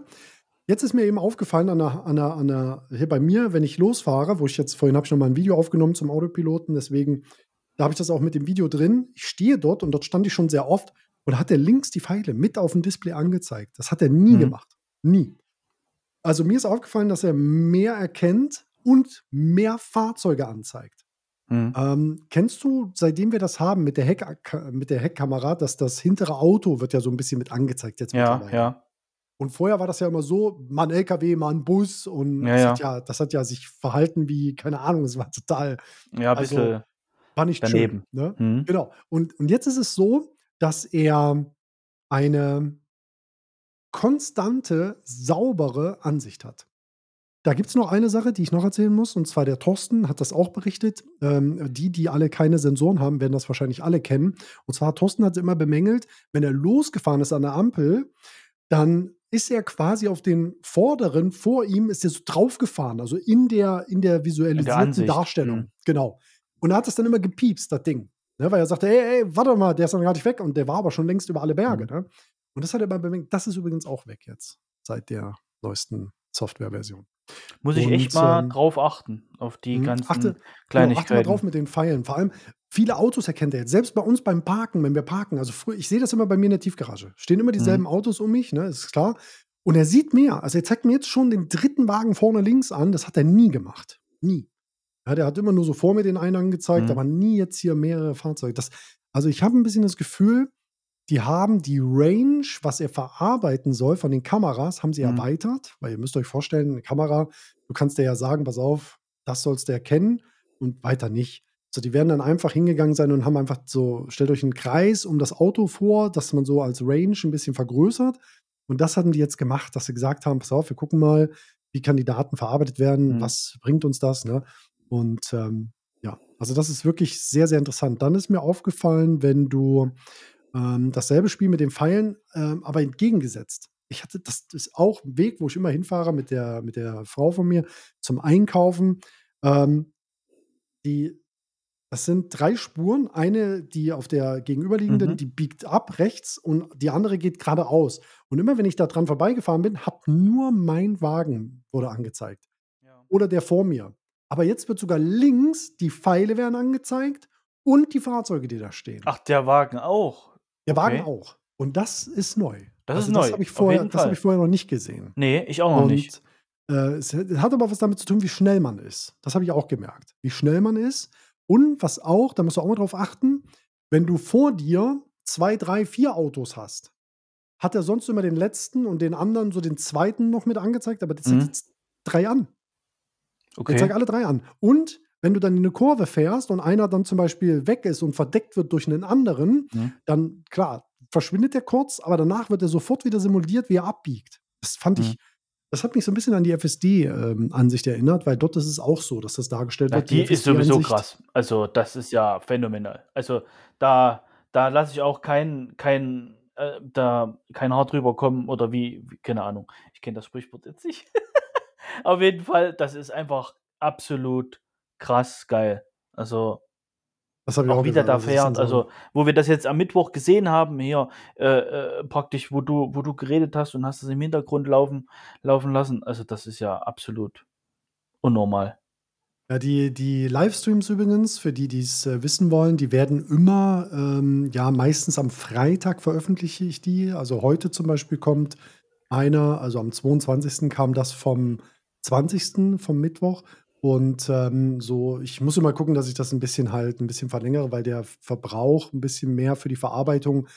Jetzt ist mir eben aufgefallen, an der, an der, an der, hier bei mir, wenn ich losfahre, wo ich jetzt vorhin habe ich noch mal ein Video aufgenommen zum Autopiloten, deswegen, da habe ich das auch mit dem Video drin. Ich stehe dort und dort stand ich schon sehr oft und hat er links die Pfeile mit auf dem Display angezeigt. Das hat er nie Mhm. gemacht. Nie. Also mir ist aufgefallen, dass er mehr erkennt und mehr Fahrzeuge anzeigt. Hm. Ähm, kennst du, seitdem wir das haben mit der, Heck, mit der Heckkamera, dass das hintere Auto wird ja so ein bisschen mit angezeigt jetzt Ja, ja. Und vorher war das ja immer so, mal ein LKW, mal ein Bus und Ja, das, ja. Hat ja, das hat ja sich verhalten wie, keine Ahnung, es war total, Ja, ein Also, bisschen war nicht daneben. schön. Ne? Hm. Genau. Und, und jetzt ist es so, dass er eine konstante, saubere Ansicht hat. Da gibt es noch eine Sache, die ich noch erzählen muss, und zwar der Thorsten hat das auch berichtet. Ähm, die, die alle keine Sensoren haben, werden das wahrscheinlich alle kennen. Und zwar Thorsten hat immer bemängelt, wenn er losgefahren ist an der Ampel, dann ist er quasi auf den vorderen vor ihm, ist er so draufgefahren, also in der, in der visualisierten Ansicht, Darstellung. mhm. Genau. Und er hat es dann immer gepiepst, das Ding. Ne, weil er sagte, ey, ey, warte mal, der ist noch gar nicht weg. Und der war aber schon längst über alle Berge. Mhm. Ne? Und das hat er immer bemängelt. Das ist übrigens auch weg jetzt, seit der neuesten Softwareversion. Muss ich echt Und, mal ähm drauf achten, auf die Mhm. ganzen Achte genau, achte mal Kleinigkeiten. drauf mit den Pfeilen. Vor allem viele Autos erkennt er jetzt. Selbst bei uns beim Parken, wenn wir parken. Also früher ich sehe das immer bei mir in der Tiefgarage. Stehen immer Mhm. dieselben Autos um mich, ne, ist klar. Und er sieht mehr. Also, er zeigt mir jetzt schon den dritten Wagen vorne links an. Das hat er nie gemacht. Nie. Ja, der hat immer nur so vor mir den einen angezeigt, Mhm. aber nie jetzt hier mehrere Fahrzeuge. Das also, ich habe 'n bisschen das Gefühl, die haben die Range, was er verarbeiten soll von den Kameras, haben sie Mhm. erweitert. Weil ihr müsst euch vorstellen, 'ne Kamera, du kannst der ja sagen: „Pass auf, das sollst du erkennen und weiter nicht.“ So, die werden dann einfach hingegangen sein und haben einfach so stellt euch 'n Kreis um das Auto vor, dass man so als Range 'n bisschen vergrößert. Und das hatten die jetzt gemacht, dass sie gesagt haben: „Pass auf, wir gucken mal, wie kann die Daten verarbeitet werden? Mhm. Was bringt uns das“, ne? Und, ähm, ja, also, das ist wirklich sehr, sehr interessant. Dann ist mir aufgefallen, wenn du, ähm, dasselbe Spiel mit den Pfeilen, ähm, aber entgegengesetzt. Ich hatte das ist auch 'n Weg, wo ich immer hinfahre mit der mit der Frau von mir zum Einkaufen. Ähm, die das sind 3 Spuren. Eine, die auf der gegenüberliegenden, Mhm. die biegt ab rechts und die andere geht geradeaus. Und immer wenn ich da dran vorbeigefahren bin, hat nur mein Wagen wurde angezeigt Ja. oder der vor mir. Aber jetzt wird sogar links die Pfeile werden angezeigt und die Fahrzeuge, die da stehen. Ach, der Wagen auch? Der Wagen Okay. auch. Und das ist neu. Das ist Also, das neu, habe ich vorher das habe ich vorher noch nicht gesehen. Ne, ich auch noch Und, nicht. äh, es hat aber was damit zu tun, wie schnell man ist. Das habe ich auch gemerkt, wie schnell man ist. Und was auch da musst du auch mal drauf achten, wenn du vor dir 2, 3, 4 Autos hast, hat er sonst immer den letzten und den anderen so den zweiten noch mit angezeigt, aber der zeigt Mhm. jetzt 3 an. Der zeigt Okay. alle 3 an. Und wenn du dann in 'ne Kurve fährst und einer dann zum Beispiel weg ist und verdeckt wird durch 'nen anderen, Mhm. dann klar, verschwindet der kurz, aber danach wird er sofort wieder simuliert, wie er abbiegt. Das fand Mhm. ich das hat mich so 'n bisschen an die FSD, ähm, erinnert, weil dort ist es auch so, dass das dargestellt Ja, wird, die ist sowieso FSD-Ansicht. krass. Also, das ist ja phänomenal. Also, da da lasse ich auch keinen keinen äh, da kein Haar drüber kommen oder wie wie keine Ahnung. Ich kenne das Sprichwort jetzt nicht. Auf jeden Fall, das ist einfach absolut krass geil. Also Das habe ich auch auch wie der gesagt. da Also, das sind fährt. so Also, wo wir das jetzt am Mittwoch gesehen haben hier, äh, äh, praktisch, wo du wo du geredet hast und hast es im Hintergrund laufen laufen lassen. Also, das ist ja absolut unnormal. Ja, die die Livestreams übrigens, für die, die's, äh, wissen wollen, die werden immer, ähm, ja, meistens am Freitag veröffentliche ich die. Also, heute zum Beispiel kommt einer also, am 22. kam das vom 20., vom Mittwoch. Und, ähm, so ich muss immer gucken, dass ich das 'n bisschen halt 'n bisschen verlängere, weil der Verbrauch 'n bisschen mehr für die Verarbeitung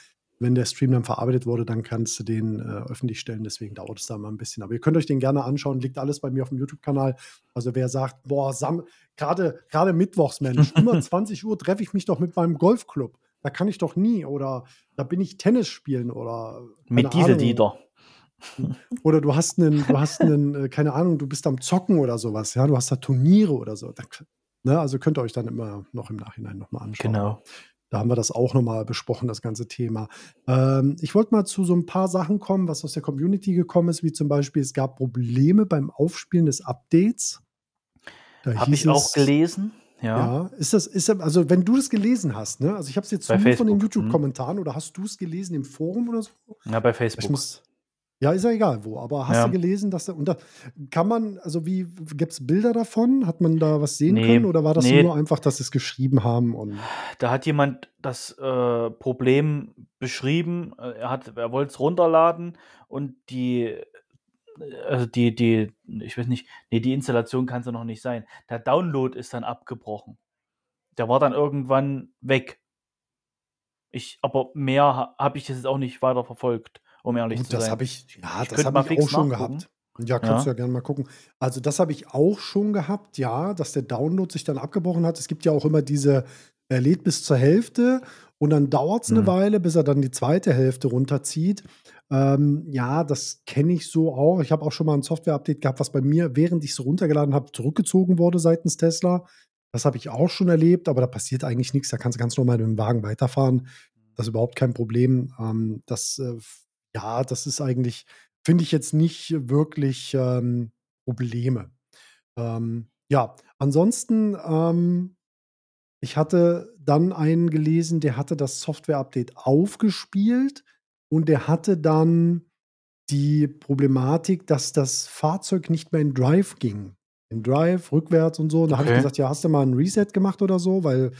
wenn der Stream dann verarbeitet wurde, dann kannst du den, äh, öffentlich stellen. Deswegen dauert es da immer 'n bisschen. Aber ihr könnt euch den gerne anschauen. Liegt alles bei mir auf'm YouTube-Kanal. Also, wer sagt: „Boah, Sam grade grade mittwochs, Mensch, immer 20:00 treffe ich mich doch mit meinem Golfclub. Da kann ich doch nie.“ Oder: „Da bin ich Tennis spielen“ oder Mit keine Ahnung. Oder du hast 'nen du hast 'nen, äh, keine Ahnung, du bist am Zocken oder so was, ja? Du hast da Turniere oder so. Da ne, also, könnt ihr euch dann immer noch im Nachhinein noch mal anschauen. Genau. Da haben wir das auch noch mal besprochen, das ganze Thema. Ähm, ich wollte mal zu so 'n paar Sachen kommen, was aus der Community gekommen ist, wie zum Beispiel, es gab Probleme beim Aufspielen des Updates. Da Habe ich auch es gelesen, ja. ja, ist das ist das also, wenn du das gelesen hast, ne? Also, ich habe es jetzt Bei nur von den Facebook, mhm. YouTube-Kommentaren oder hast du's gelesen im Forum oder so? Ja, bei Ich Facebook. muss ja, ist ja egal wo, aber hast Ja. du gelesen, dass da und da kann man also, wie gibt's Bilder davon? Hat man da was sehen Ne, können oder war das ne. nur einfach, dass sie's geschrieben haben und Da hat jemand das, äh, Problem beschrieben. Äh, er hat er wollt's runterladen und die äh, also, die die ich weiß nicht ne, die Installation kann's ja noch nicht sein. Der Download ist dann abgebrochen. Der war dann irgendwann weg. Ich aber mehr ha habe ich das jetzt auch nicht weiter verfolgt, um ehrlich Gut, zu das sein. habe ich ja, Ich das habe ich auch schon nachgucken. gehabt. Ja, kannst du Ja. ja gerne mal gucken. Also, das habe ich auch schon gehabt, ja, dass der Download sich dann abgebrochen hat. Es gibt ja auch immer diese er lädt bis zur Hälfte und dann dauert's 'ne Mhm. Weile, bis er dann die zweite Hälfte runterzieht. Ähm, ja, das kenne ich so auch. Ich habe auch schon mal 'n Software-Update gehabt, was bei mir, während ich's runtergeladen habe, zurückgezogen wurde seitens Tesla. Das habe ich auch schon erlebt, aber da passiert eigentlich nix. Da kannst du ganz normal mit dem Wagen weiterfahren. Das ist überhaupt kein Problem. Ähm, das, äh, ja, das ist eigentlich finde ich jetzt nicht wirklich, ähm, Probleme. Ähm, ja, ansonsten, ähm ich hatte dann einen gelesen, der hatte das Software-Update aufgespielt und der hatte dann die Problematik, dass das Fahrzeug nicht mehr in Drive ging. In Drive, rückwärts und so. Und da habe ich Okay. gesagt: „Ja, hast du mal 'n Reset gemacht oder so?“ Weil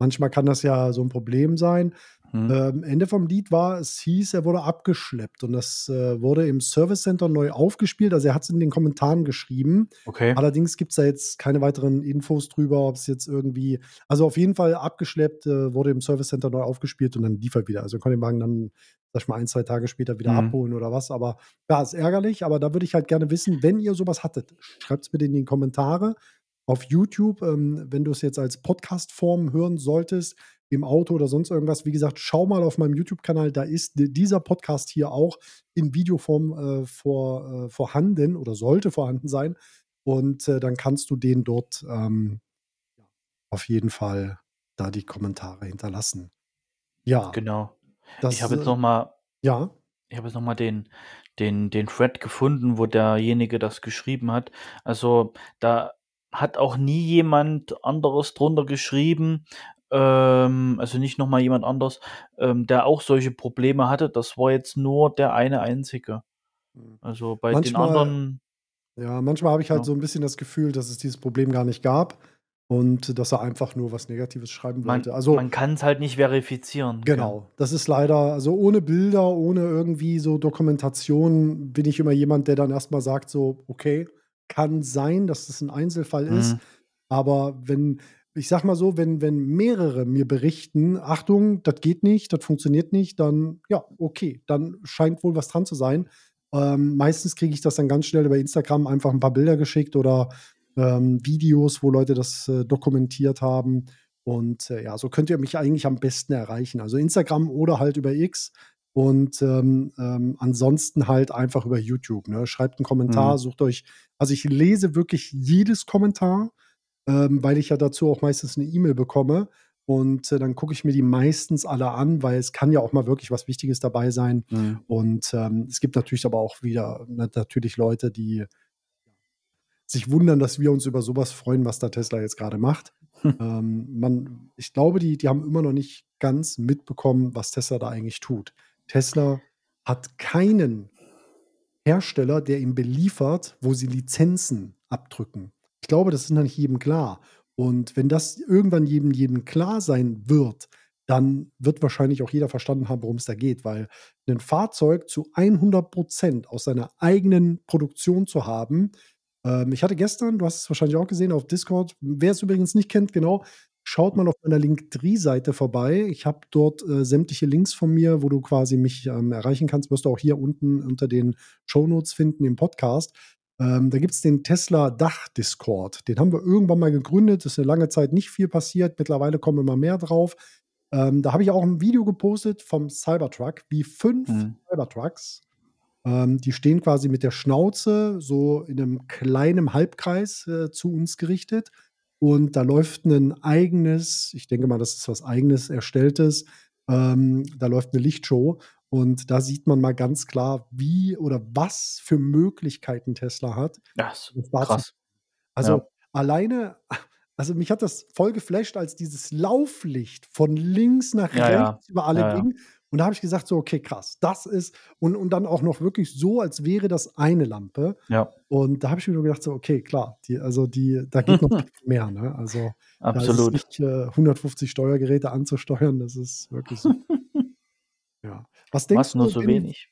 manchmal kann das ja so 'n Problem sein. Mhm. Ähm, Ende vom Lied war, es hieß, er wurde abgeschleppt und das, äh, wurde im Service Center neu aufgespielt. Also, er hat's in den Kommentaren geschrieben. Okay. Allerdings gibt's da jetzt keine weiteren Infos drüber, ob's jetzt irgendwie also, auf jeden Fall abgeschleppt, äh, wurde im Service Center neu aufgespielt und dann lief er wieder. Also, er konnte den Wagen dann, sage ich mal, 1, 2 Tage später wieder Mhm. abholen oder was. Aber ja, ist ärgerlich, aber da würde ich halt gerne wissen, wenn ihr so was hattet, schreibt's bitte in die Kommentare auf YouTube. Ähm, wenn du's jetzt als Podcast-Form hören solltest, im Auto oder sonst irgendwas, wie gesagt, schau mal auf meinem YouTube-Kanal, da ist dieser Podcast hier auch in Videoform, äh, vor äh, vorhanden oder sollte vorhanden sein. Und, äh, dann kannst du den dort, ähm, auf jeden Fall da die Kommentare hinterlassen. Ja, Genau. Ich das, habe jetzt äh noch mal ja? ich habe jetzt noch mal den den den Thread gefunden, wo derjenige das geschrieben hat. Also, da hat auch nie jemand anderes drunter geschrieben, ähm, also, nicht noch mal jemand anders, ähm, der auch solche Probleme hatte. Das war jetzt nur der eine Einzige. Mhm. Also, bei den Manchmal anderen ja, manchmal habe ich halt Ja. so 'n bisschen das Gefühl, dass es dieses Problem gar nicht gab und dass er einfach nur was Negatives schreiben Man wollte. Also man kann's halt nicht verifizieren? Genau, das ist leider also, ohne Bilder, ohne irgendwie so Dokumentation bin ich immer jemand, der dann erst mal sagt so: „Okay, kann sein, dass das 'n Einzelfall ist.“ Mhm. Aber wenn ich sage mal so, wenn wenn mehrere mir berichten: „Achtung, das geht nicht, das funktioniert nicht“, dann ja, okay, dann scheint wohl was dran zu sein. Ähm, meistens kriege ich das dann ganz schnell über Instagram einfach 'n paar Bilder geschickt oder, ähm, Videos, wo Leute das, äh, dokumentiert haben. Und, äh, ja, so könnt ihr mich eigentlich am besten erreichen. Also, Instagram oder halt über X und, ähm, ähm, ansonsten halt einfach über YouTube, ne? Schreibt 'n Kommentar, Mhm. sucht euch also, ich lese wirklich jedes Kommentar, ähm, weil ich ja dazu auch meistens 'ne E-Mail bekomme und, äh, dann gucke ich mir die meistens alle an, weil es kann ja auch mal wirklich was Wichtiges dabei sein. Mhm. Und, ähm, es gibt natürlich aber auch wieder na natürlich Leute, die sich wundern, dass wir uns über so was freuen, was da Tesla jetzt grade macht. Ähm, man ich glaube, die die haben immer noch nicht ganz mitbekommen, was Tesla da eigentlich tut. Tesla hat keinen Hersteller, der ihn beliefert, wo sie Lizenzen abdrücken. Ich glaube, das ist noch nicht jedem klar. Und wenn das irgendwann jedem jedem klar sein wird, dann wird wahrscheinlich auch jeder verstanden haben, worum's da geht, weil 'nen Fahrzeug zu 100 % aus seiner eigenen Produktion zu haben ähm, ich hatte gestern du hast es wahrscheinlich auch gesehen auf Discord wer's übrigens nicht kennt, genau, schaut mal auf meiner Linktree-Seite vorbei. Ich habe dort, äh, sämtliche Links von mir, wo du quasi mich, ähm, erreichen kannst, wirst du auch hier unten unter den Shownotes finden im Podcast. Ähm, da gibt's den Tesla-Dach-Discord. Den haben wir irgendwann mal gegründet. Ist 'ne lange Zeit nicht viel passiert. Mittlerweile kommen immer mehr drauf. Ähm, da habe ich auch 'n Video gepostet vom Cybertruck, wie 5 Mhm. Cybertrucks ähm, die stehen quasi mit der Schnauze so in 'nem kleinen Halbkreis, äh, zu uns gerichtet. Und da läuft 'nen eigenes ich denke mal, das ist was Eigenes Erstelltes ähm, da läuft 'ne Lichtshow und da sieht man mal ganz klar, wie oder was für Möglichkeiten Tesla hat. Ja, ist krass. Also, Ja. alleine also, mich hat das voll geflasht, als dieses Lauflicht von links nach Ja, ja. rechts über alle Ja, ging. Und da habe ich gesagt so: „Okay, krass, das ist“ und und dann auch noch wirklich so, als wäre das eine Lampe. Ja. Und da habe ich mir nur gedacht so: „Okay, klar, die also, die da geht noch mehr“, ne? Also, da ist Absolut. nicht, äh, 150 Steuergeräte anzusteuern, das ist wirklich so. Ja. Was denkst Was, nur du so wenig?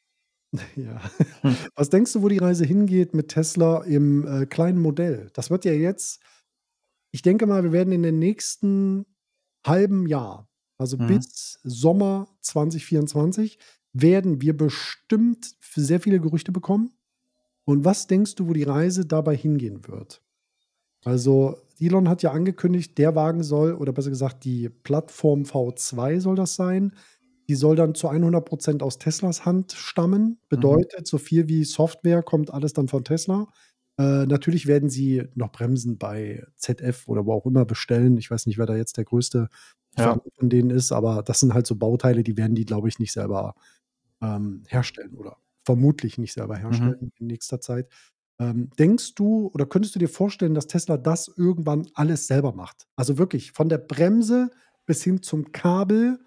ja. Hm. Was denkst du, wo die Reise hingeht mit Tesla im, äh, kleinen Modell? Das wird ja jetzt ich denke mal, wir werden in den nächsten halben Jahr, also, Mhm. bis Sommer 2024, werden wir bestimmt sehr viele Gerüchte bekommen. Und was denkst du, wo die Reise dabei hingehen wird? Also, Elon hat ja angekündigt, der Wagen soll oder besser gesagt, die Plattform V2 soll das sein. Die soll dann zu 100 % aus Teslas Hand stammen. Mhm. Bedeutet, so viel wie Software kommt alles dann von Tesla. Äh, natürlich werden sie noch Bremsen bei ZF oder wo auch immer bestellen. Ich weiß nicht, wer da jetzt der größte Ja. Von denen ist, aber das sind halt so Bauteile, die werden die, glaube ich, nicht selber, ähm, herstellen oder vermutlich nicht selber Mhm. herstellen in nächster Zeit. Ähm, denkst du oder könntest du dir vorstellen, dass Tesla das irgendwann alles selber macht? Also, wirklich von der Bremse bis hin zum Kabel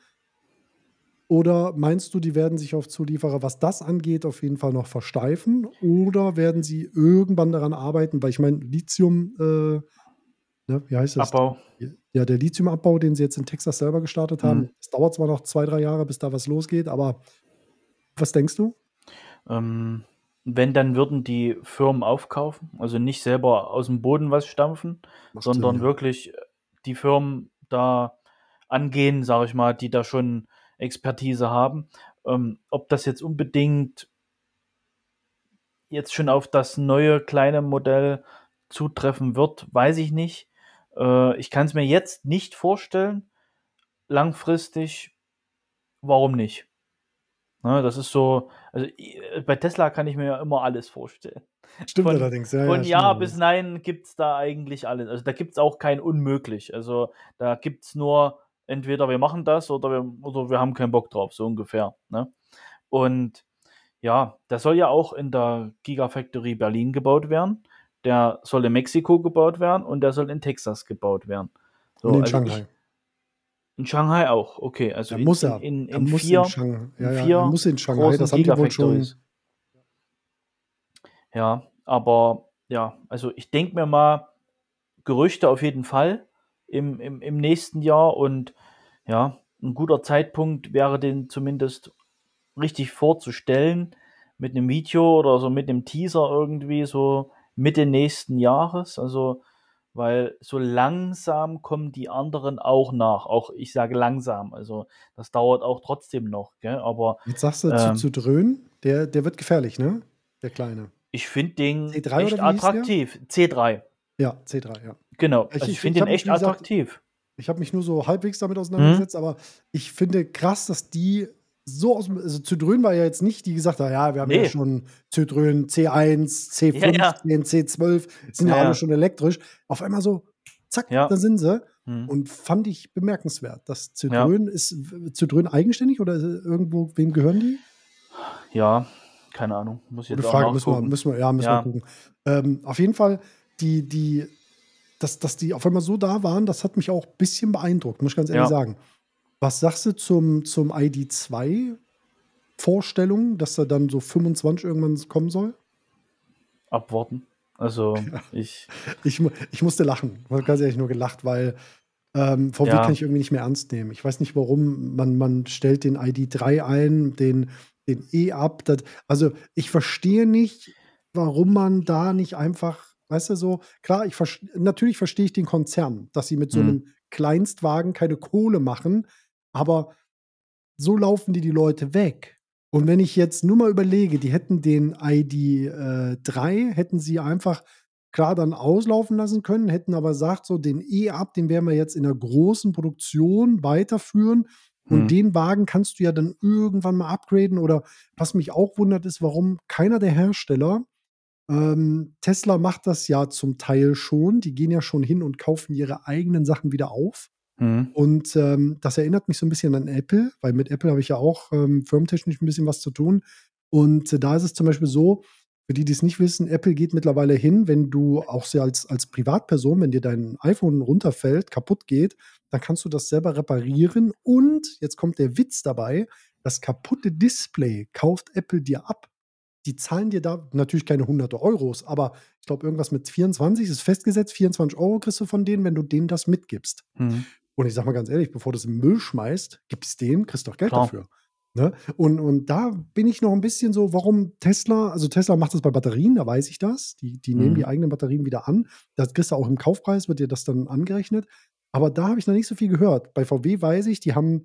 Oder meinst du, die werden sich auf Zulieferer, was das angeht, auf jeden Fall noch versteifen? Oder werden sie irgendwann daran arbeiten? Weil ich meine, Lithium, äh, ne, wie heißt das? Abbau. Ja, der Lithiumabbau, den sie jetzt in Texas selber gestartet haben, Mhm. es dauert zwar noch zwei, drei Jahre, bis da was losgeht, aber was denkst du? Ähm, wenn, dann würden die Firmen aufkaufen, also nicht selber aus dem Boden was stampfen, Macht sondern Sinn, ja. wirklich die Firmen da angehen, sage ich mal, die da schon Expertise haben. Ähm, ob das jetzt unbedingt jetzt schon auf das neue kleine Modell zutreffen wird, weiß ich nicht. Äh, ich kann es mir jetzt nicht vorstellen. Langfristig, warum nicht? Ne, das ist so, also i- bei Tesla kann ich mir ja immer alles vorstellen. Stimmt Von, allerdings, ja, von ja, Ja bis Nein gibt es da eigentlich alles. Also da gibt es auch kein Unmöglich. Also da gibt es nur entweder wir machen das oder wir, oder wir haben keinen Bock drauf, so ungefähr. Ne? Und ja, das soll ja auch in der Gigafactory Berlin gebaut werden. Der soll in Mexiko gebaut werden und der soll in Texas gebaut werden. So, Und in also Shanghai. Ich, in Shanghai auch, okay. Also Er in, muss in, er. in, Er in muss vier, in Shanghai. Ja, ja, vier er muss in Shanghai. Das haben die wohl schon. Ja, aber ja, also ich denke mir mal, Gerüchte auf jeden Fall im, im, im nächsten Jahr und ja, ein guter Zeitpunkt wäre den zumindest richtig vorzustellen mit einem Video oder so mit einem Teaser irgendwie so Mitte nächsten Jahres. Also, weil so langsam kommen die anderen auch nach. Auch ich sage langsam. Also, das dauert auch trotzdem noch. Gell? Aber Jetzt sagst du zu, ähm, zu dröhnen, der, der wird gefährlich, ne? Der Kleine. ich finde den C3 echt attraktiv. C3. Ja, C3, ja. Genau. Ich- Also ich, ich- finde den echt gesagt, attraktiv. Ich habe mich nur so halbwegs damit auseinandergesetzt, Mhm. aber ich finde krass, dass die so aus dem. Also Citroën war ja jetzt nicht, die gesagt haben, ja, wir haben ja Nee. schon Citroën C1, C15, Ja, ja. C12, sind ja, Ja, alle ja. schon elektrisch. Auf einmal so, zack, Ja. da sind sie. Hm. Und fand ich bemerkenswert. Das Citroën ist Citroën eigenständig oder irgendwo, wem gehören die? Ja, keine Ahnung. Muss ich jetzt auch Frage, müssen wir, müssen wir, ja, müssen Ja. wir gucken. Ähm, auf jeden Fall, die, die, dass, dass die auf einmal so da waren, das hat mich auch ein bisschen beeindruckt, muss ich ganz ehrlich Ja. sagen. Was sagst du zum, zum ID2-Vorstellung, dass er dann so 25 irgendwann kommen soll? Abwarten. Also, ich. Ich, mu- ich musste lachen. Ich habe ganz ehrlich nur gelacht, weil ähm, VW Ja. kann ich irgendwie nicht mehr ernst nehmen. Ich weiß nicht warum. Man, man stellt den ID3 ein, den, den E ab. Das, also ich verstehe nicht, warum man da nicht einfach, weißt du, so, klar, ich natürlich verstehe ich den Konzern, dass sie mit so Mhm. einem Kleinstwagen keine Kohle machen, aber so laufen die die Leute weg. Und wenn ich jetzt nur mal überlege, die hätten den ID3, hätten sie einfach klar dann auslaufen lassen können, hätten aber gesagt, so den E-Up, den werden wir jetzt in der großen Produktion weiterführen. Und Hm. den Wagen kannst du ja dann irgendwann mal upgraden. Oder was mich auch wundert, ist, warum keiner der Hersteller, ähm, Tesla macht das ja zum Teil schon, die gehen ja schon hin und kaufen ihre eigenen Sachen wieder auf. Hm. Und ähm, das erinnert mich so ein bisschen an Apple, weil mit Apple habe ich ja auch ähm, firmentechnisch ein bisschen was zu tun. Und äh, da ist es zum Beispiel so, für die, die es nicht wissen, Apple geht mittlerweile hin, wenn du auch sehr als, als Privatperson, wenn dir dein iPhone runterfällt, kaputt geht, dann kannst du das selber reparieren. Und jetzt kommt der Witz dabei, das kaputte Display kauft Apple dir ab. Die zahlen dir da natürlich keine hunderte Euros, aber ich glaube, irgendwas mit 24 ist festgesetzt. 24 Euro kriegst du von denen, wenn du denen das mitgibst. Hm. Und ich sag mal ganz ehrlich, bevor du es im Müll schmeißt, gib es dem, kriegst doch Geld Klar. dafür. Ne? Und, und da bin ich noch ein bisschen so, warum Tesla, also Tesla macht das bei Batterien, da weiß ich das. Die, die nehmen Mhm. die eigenen Batterien wieder an. Das kriegst du auch im Kaufpreis, wird dir das dann angerechnet. Aber da habe ich noch nicht so viel gehört. Bei VW weiß ich, die haben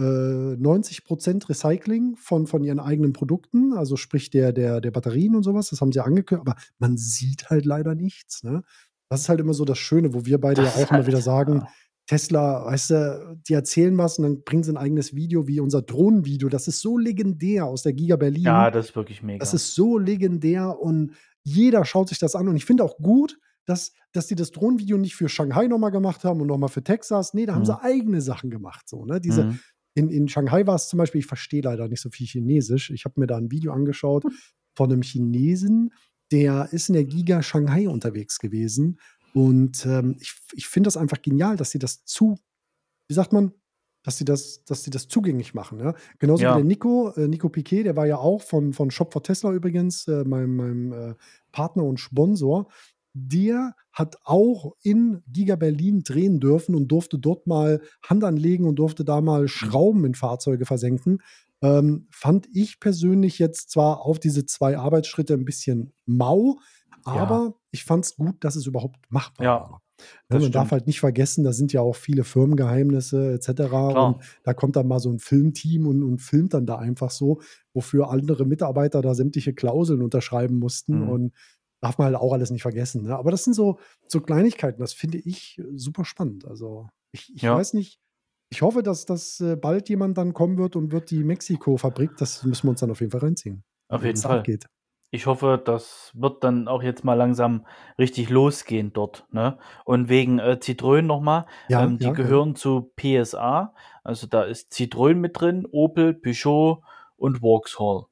äh, 90% Recycling von, von ihren eigenen Produkten, also sprich der, der, der Batterien und sowas, das haben sie angekündigt, aber man sieht halt leider nichts. Ne? Das ist halt immer so das Schöne, wo wir beide Das ja auch immer halt- wieder sagen, ja. Tesla, weißt du, die erzählen was und dann bringen sie ein eigenes Video wie unser Drohnenvideo. Das ist so legendär aus der Giga Berlin. Ja, das ist wirklich mega. Das ist so legendär und jeder schaut sich das an. Und ich finde auch gut, dass, dass die das Drohnenvideo nicht für Shanghai nochmal gemacht haben und nochmal für Texas. Nee, da haben Mhm. sie eigene Sachen gemacht. So, ne? Diese, Hm. In, in Shanghai war es zum Beispiel, ich verstehe leider nicht so viel Chinesisch. Ich habe mir da ein Video angeschaut von einem Chinesen, der ist in der Giga Shanghai unterwegs gewesen. Und ähm, ich, ich finde das einfach genial, dass sie das zu, wie sagt man, dass sie das, dass sie das zugänglich machen. Ja? Genauso wie der Ja. Nico, äh, Nico Piquet, der war ja auch von, von Shop for Tesla übrigens, äh, meinem, meinem äh, Partner und Sponsor. Der hat auch in Giga Berlin drehen dürfen und durfte dort mal Hand anlegen und durfte da mal Schrauben in Fahrzeuge versenken. Ähm, fand ich persönlich jetzt zwar auf diese zwei Arbeitsschritte ein bisschen mau, Ja. aber ich fand es gut, dass es überhaupt machbar Ja, war. Ja, das man darf halt nicht vergessen, da sind ja auch viele Firmengeheimnisse etc. Klar. Und da kommt dann mal so ein Filmteam und, und filmt dann da einfach so, wofür andere Mitarbeiter da sämtliche Klauseln unterschreiben mussten. Mhm. Und darf man halt auch alles nicht vergessen. Ne? Aber das sind so, so Kleinigkeiten, das finde ich äh, super spannend. Also ich, ich Ja. weiß nicht, ich hoffe, dass, dass äh, bald jemand dann kommen wird und wird die Mexiko-Fabrik, das müssen wir uns dann auf jeden Fall reinziehen. Auf jeden Fall. abgeht. Ich hoffe, das wird dann auch jetzt mal langsam richtig losgehen dort. Ne? Und wegen äh, Citroën nochmal, Ja, ähm, die ja, ja. gehören zu PSA. Also da ist Citroën mit drin, Opel, Peugeot und Vauxhall.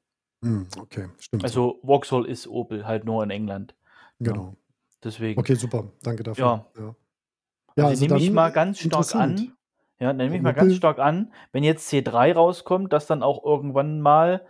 Hm, okay, stimmt. Also Vauxhall ist Opel, halt nur in England. ne? genau. Deswegen. Okay, super. Danke dafür. Ja. Ja, Also, also nehme ich mal ganz stark an. Ja, nehme ich Ja, mal ganz stark an, wenn jetzt C3 rauskommt, dass dann auch irgendwann mal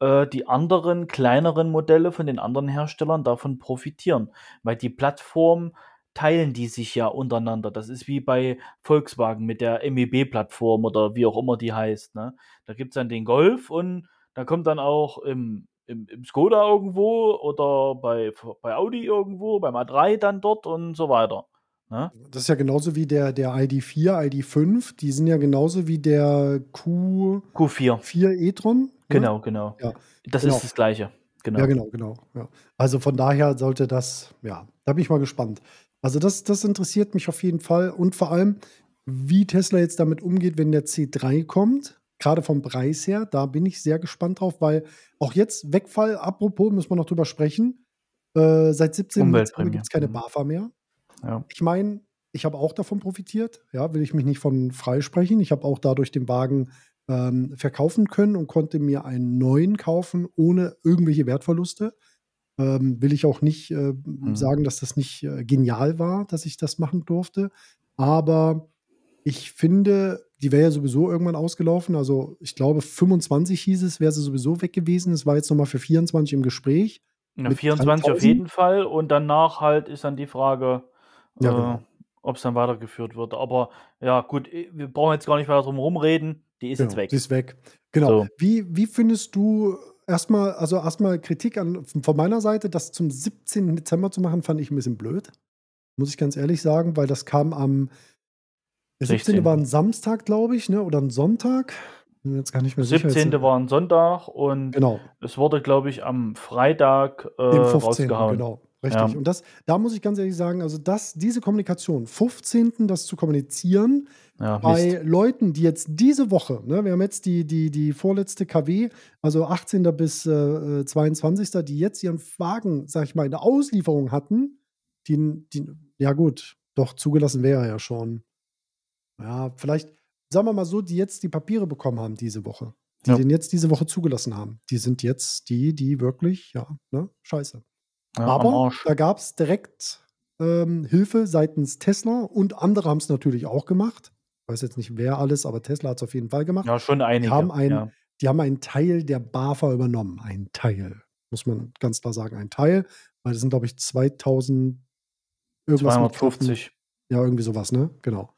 äh, die anderen kleineren Modelle von den anderen Herstellern davon profitieren. Weil die Plattform teilen die sich ja untereinander. Das ist wie bei Volkswagen mit der MEB-Plattform oder wie auch immer die heißt. Ne? Da gibt es dann den Golf und da kommt dann auch im, im, im Skoda irgendwo oder bei, bei Audi irgendwo, beim A3 dann dort und so weiter. Ne? Das ist ja genauso wie der, der ID4, ID5, die sind ja genauso wie der Q4 Q4. e-tron. ne? Genau, genau. Ja, Das genau. ist das Gleiche. Genau. Ja, genau, genau. Ja. Also von daher sollte das, ja, da bin ich mal gespannt. Also das, das interessiert mich auf jeden Fall und vor allem, wie Tesla jetzt damit umgeht, wenn der C3 kommt. Gerade vom Preis her, da bin ich sehr gespannt drauf, weil auch jetzt Wegfall, apropos, müssen wir noch drüber sprechen. Äh, seit 17. Dezember Umweltprämie. gibt es keine Mhm. BAFA mehr. Ja. Ich meine, ich habe auch davon profitiert, ja, will ich mich nicht von freisprechen. Ich habe auch dadurch den Wagen ähm, verkaufen können und konnte mir einen neuen kaufen, ohne irgendwelche Wertverluste. Ähm, will ich auch nicht äh, sagen, dass das nicht äh, genial war, dass ich das machen durfte. Aber ich finde, die wäre ja sowieso irgendwann ausgelaufen. Also ich glaube, 25 hieß es, wäre sie sowieso weg gewesen. Es war jetzt nochmal für 24 im Gespräch. Na, Mit 24 auf 3000? jeden Fall und danach halt ist dann die Frage, Ja, äh, genau. ob es dann weitergeführt wird. Aber ja, gut, wir brauchen jetzt gar nicht weiter drum rumreden. Die ist Genau, jetzt weg. Die ist weg. Genau. So. Wie, wie findest du erstmal, also erstmal Kritik an, von meiner Seite, das zum 17. Dezember zu machen, fand ich ein bisschen blöd. Muss ich ganz ehrlich sagen, weil das kam am der 17. 16.. war ein Samstag, glaube ich, ne? Oder ein Sonntag. Bin jetzt gar nicht mehr sicher. 17. Jetzt, war ein Sonntag und Genau, es wurde, glaube ich, am Freitag äh, den 15. rausgehauen. Genau, richtig. Ja. Und das, da muss ich ganz ehrlich sagen, also das, diese Kommunikation, 15. das zu kommunizieren, Ja, bei Mist. Leuten, die jetzt diese Woche, ne, wir haben jetzt die, die, die vorletzte KW, also 18. bis äh, 22., die jetzt ihren Wagen, sag ich mal, in der Auslieferung hatten, die, die ja gut, doch zugelassen wäre er ja schon. Ja, vielleicht, sagen wir mal so, die jetzt die Papiere bekommen haben diese Woche, die Ja. den jetzt diese Woche zugelassen haben, die sind jetzt die, die wirklich, ja, ne, scheiße. Ja, Aber da gab es direkt ähm, Hilfe seitens Tesla und andere haben es natürlich auch gemacht. Ich weiß jetzt nicht, wer alles, aber Tesla hat es auf jeden Fall gemacht. Ja, schon einige. haben einen- ja. Die haben einen Teil der BAFA übernommen. Ein Teil. Muss man ganz klar sagen, ein Teil. Weil das sind, glaube ich, 2000 irgendwas mit Kräften. 250, Ja, irgendwie sowas, ne? Genau.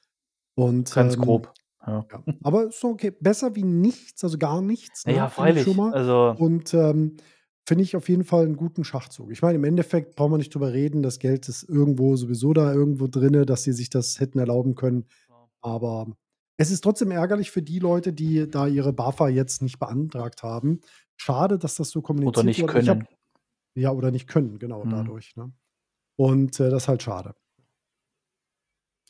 Und, ganz ähm, grob. Ja. Ja. Aber ist okay. Besser wie nichts, also gar nichts. ne, ich freilich. schon mal. Also, Und ähm, finde ich auf jeden Fall einen guten Schachzug. Ich meine, im Endeffekt brauchen wir nicht drüber reden. Das Geld ist irgendwo sowieso da irgendwo drin, dass sie sich das hätten erlauben können. Aber es ist trotzdem ärgerlich für die Leute, die da ihre BAFA jetzt nicht beantragt haben. Schade, dass das so kommuniziert oder nicht. Ich hab- können. ja, oder nicht können, genau, Mhm. dadurch. Ne? Und äh, das ist halt schade.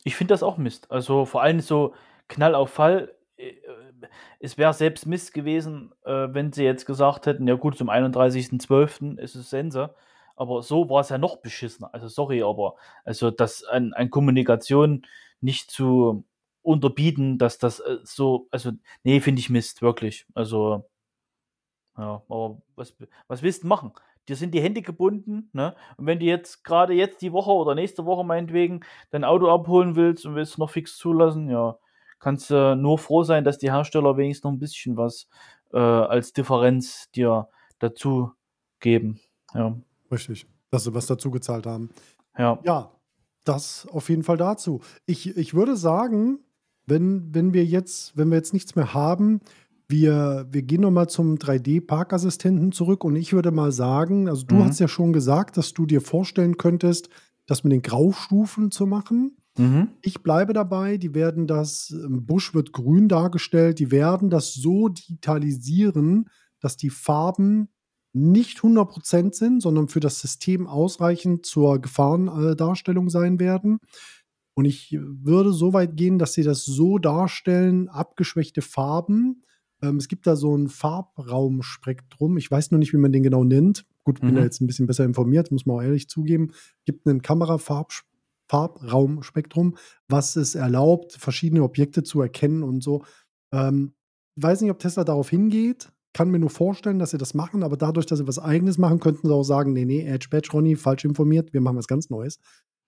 Ich finde das auch Mist. Also vor allem so Knall auf Fall. äh, Es wäre selbst Mist gewesen, äh, wenn sie jetzt gesagt hätten, ja gut, zum 31.12. ist es Sense. Aber so war es ja noch beschissener. Also sorry, aber also das an, an Kommunikation nicht zu unterbieten, dass das äh, so, also nee, finde ich Mist, wirklich. Also ja, aber was, was willst du machen? Dir sind die Hände gebunden, ne? Und wenn du jetzt gerade jetzt die Woche oder nächste Woche meinetwegen dein Auto abholen willst und willst noch fix zulassen, ja, kannst du nur froh sein, dass die Hersteller wenigstens noch ein bisschen was äh, als Differenz dir dazu geben. Ja. Richtig, dass sie was dazu gezahlt haben. Ja. Ja, das auf jeden Fall dazu. Ich, ich würde sagen, wenn, wenn wir jetzt, wenn wir jetzt nichts mehr haben, wir, wir gehen nochmal zum 3D-Parkassistenten zurück und ich würde mal sagen, also du Mhm. hast ja schon gesagt, dass du dir vorstellen könntest, das mit den Graustufen zu machen. Mhm. Ich bleibe dabei, die werden das, Busch wird grün dargestellt, die werden das so digitalisieren, dass die Farben nicht 100% sind, sondern für das System ausreichend zur Gefahrendarstellung sein werden. Und ich würde so weit gehen, dass sie das so darstellen, abgeschwächte Farben. Ähm, es gibt da so ein Farbraumspektrum. Ich weiß noch nicht, wie man den genau nennt. Gut, bin Mhm. da jetzt ein bisschen besser informiert, muss man auch ehrlich zugeben. Gibt einen Kamerafarb Farbraumspektrum, was es erlaubt, verschiedene Objekte zu erkennen und so. Ähm, weiß nicht, ob Tesla darauf hingeht. Kann mir nur vorstellen, dass sie das machen, aber dadurch, dass sie was Eigenes machen, könnten sie auch sagen, nee, nee, Edge Badge, Ronny, falsch informiert, wir machen was ganz Neues.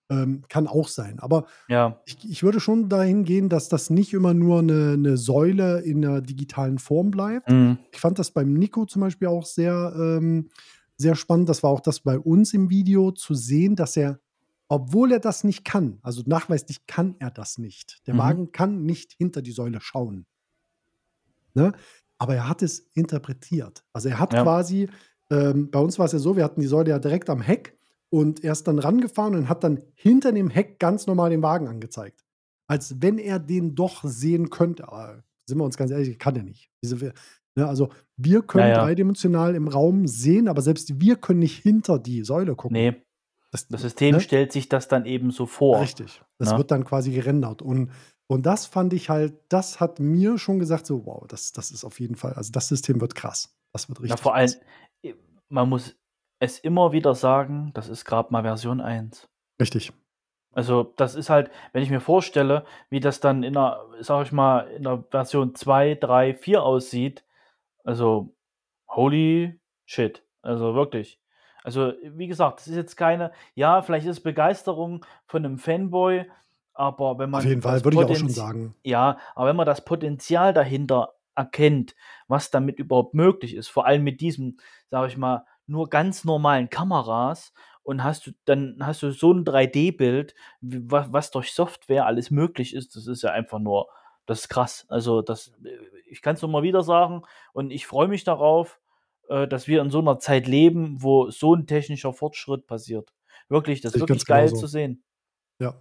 Ähm, kann auch sein. Aber Ja. ich, ich würde schon dahin gehen, dass das nicht immer nur eine, eine Säule in einer digitalen Form bleibt. Mhm. Ich fand das beim Nico zum Beispiel auch sehr, ähm, sehr spannend. Das war auch das bei uns im Video zu sehen, dass er, obwohl er das nicht kann, also nachweislich kann er das nicht. Der Mhm. Wagen kann nicht hinter die Säule schauen. Ne? Aber er hat es interpretiert. Also er hat Ja. quasi, ähm, bei uns war es ja so, wir hatten die Säule ja direkt am Heck und er ist dann rangefahren und hat dann hinter dem Heck ganz normal den Wagen angezeigt. Als wenn er den doch sehen könnte. Aber sind wir uns ganz ehrlich, kann er nicht. Diese, ne, also wir können Ja, ja. dreidimensional im Raum sehen, aber selbst wir können nicht hinter die Säule gucken. Nee, Das, das System ne? stellt sich das dann eben so vor. Richtig. Das Ne? wird dann quasi gerendert. Und, und das fand ich halt, das hat mir schon gesagt, so, wow, das, das ist auf jeden Fall, also das System wird krass. Das wird richtig. Ja, vor allem, man muss es immer wieder sagen, das ist gerade mal Version 1. Richtig. Also, das ist halt, wenn ich mir vorstelle, wie das dann in der, sag ich mal, in der Version 2, 3, 4 aussieht, also, holy shit. Also wirklich. Also, wie gesagt, das ist jetzt keine, ja, vielleicht ist es Begeisterung von einem Fanboy, aber wenn man Auf jeden Fall, würde ich auch schon sagen. Ja, aber wenn man das Potenzial dahinter erkennt, was damit überhaupt möglich ist, vor allem mit diesem, sage ich mal, nur ganz normalen Kameras und hast du dann hast du so ein 3D-Bild, was, was durch Software alles möglich ist, das ist ja einfach nur, das ist krass. Also das, äh, ich kann es nur mal wieder sagen und ich freue mich darauf, äh, dass wir in so einer Zeit leben, wo so ein technischer Fortschritt passiert. Wirklich, das ist wirklich geil genauso. zu sehen. Ja.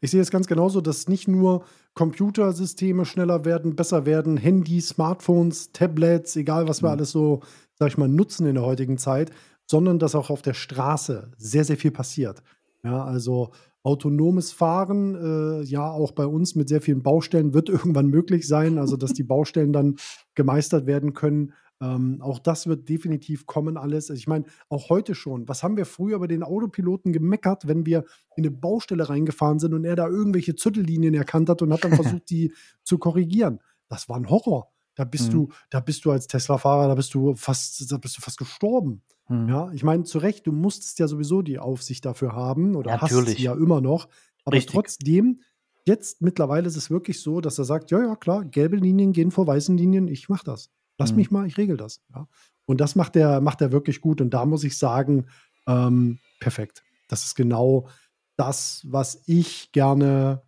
Ich sehe es ganz genauso, dass nicht nur Computersysteme schneller werden, besser werden, Handys, Smartphones, Tablets, egal was wir Mhm. alles so, sag ich mal, nutzen in der heutigen Zeit, sondern dass auch auf der Straße sehr, sehr viel passiert. Ja, also autonomes Fahren, äh, ja, auch bei uns mit sehr vielen Baustellen wird irgendwann möglich sein, also dass die Baustellen dann gemeistert werden können. Ähm, auch das wird definitiv kommen alles. Also ich meine, auch heute schon. Was haben wir früher bei den Autopiloten gemeckert, wenn wir in eine Baustelle reingefahren sind und er da irgendwelche Züttellinien erkannt hat und hat dann versucht, die zu korrigieren? Das war ein Horror. Da bist Mhm. du, da bist du als Tesla-Fahrer, da bist du fast, da bist du fast gestorben. Hm. Ja, ich meine, zu Recht, du musstest ja sowieso die Aufsicht dafür haben oder hast Natürlich. sie ja immer noch. Aber Richtig. trotzdem, jetzt mittlerweile ist es wirklich so, dass er sagt, ja, ja, klar, gelbe Linien gehen vor weißen Linien, ich mach das. Lass Mhm. mich mal, ich regel das. Ja. Und das macht er, macht er wirklich gut. Und da muss ich sagen, ähm, perfekt. Das ist genau das, was ich gerne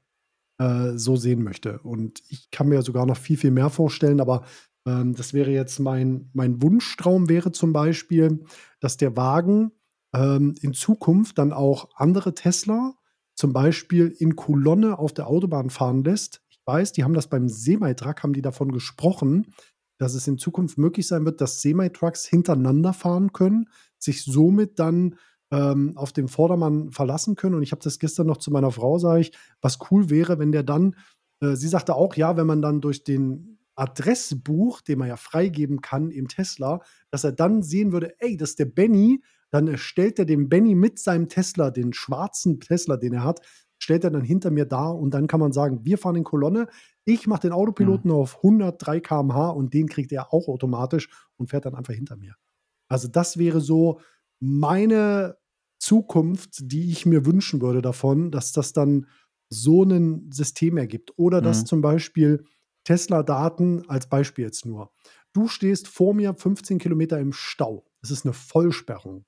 äh, so sehen möchte. Und ich kann mir sogar noch viel, viel mehr vorstellen, aber ähm, das wäre jetzt mein, mein Wunschtraum wäre zum Beispiel, dass der Wagen ähm, in Zukunft dann auch andere Tesla zum Beispiel in Kolonne auf der Autobahn fahren lässt. Ich weiß, die haben das beim Semi-Truck, haben die davon gesprochen, dass es in Zukunft möglich sein wird, dass Semi-Trucks hintereinander fahren können, sich somit dann ähm, auf den Vordermann verlassen können. Und ich habe das gestern noch zu meiner Frau, sage ich, was cool wäre, wenn der dann, äh, sie sagte auch, ja, wenn man dann durch den Adressbuch, den man ja freigeben kann im Tesla, dass er dann sehen würde, ey, das ist der Benny, dann erstellt er den Benny mit seinem Tesla, den schwarzen Tesla, den er hat, stellt er dann hinter mir da und dann kann man sagen, wir fahren in Kolonne, ich mache den Autopiloten auf 103 km/h und den kriegt er auch automatisch und fährt dann einfach hinter mir. Also das wäre so meine Zukunft, die ich mir wünschen würde davon, dass das dann so ein System ergibt. Oder dass Mhm. zum Beispiel Tesla-Daten, als Beispiel jetzt nur. Du stehst vor mir 15 Kilometer im Stau. Es ist eine Vollsperrung.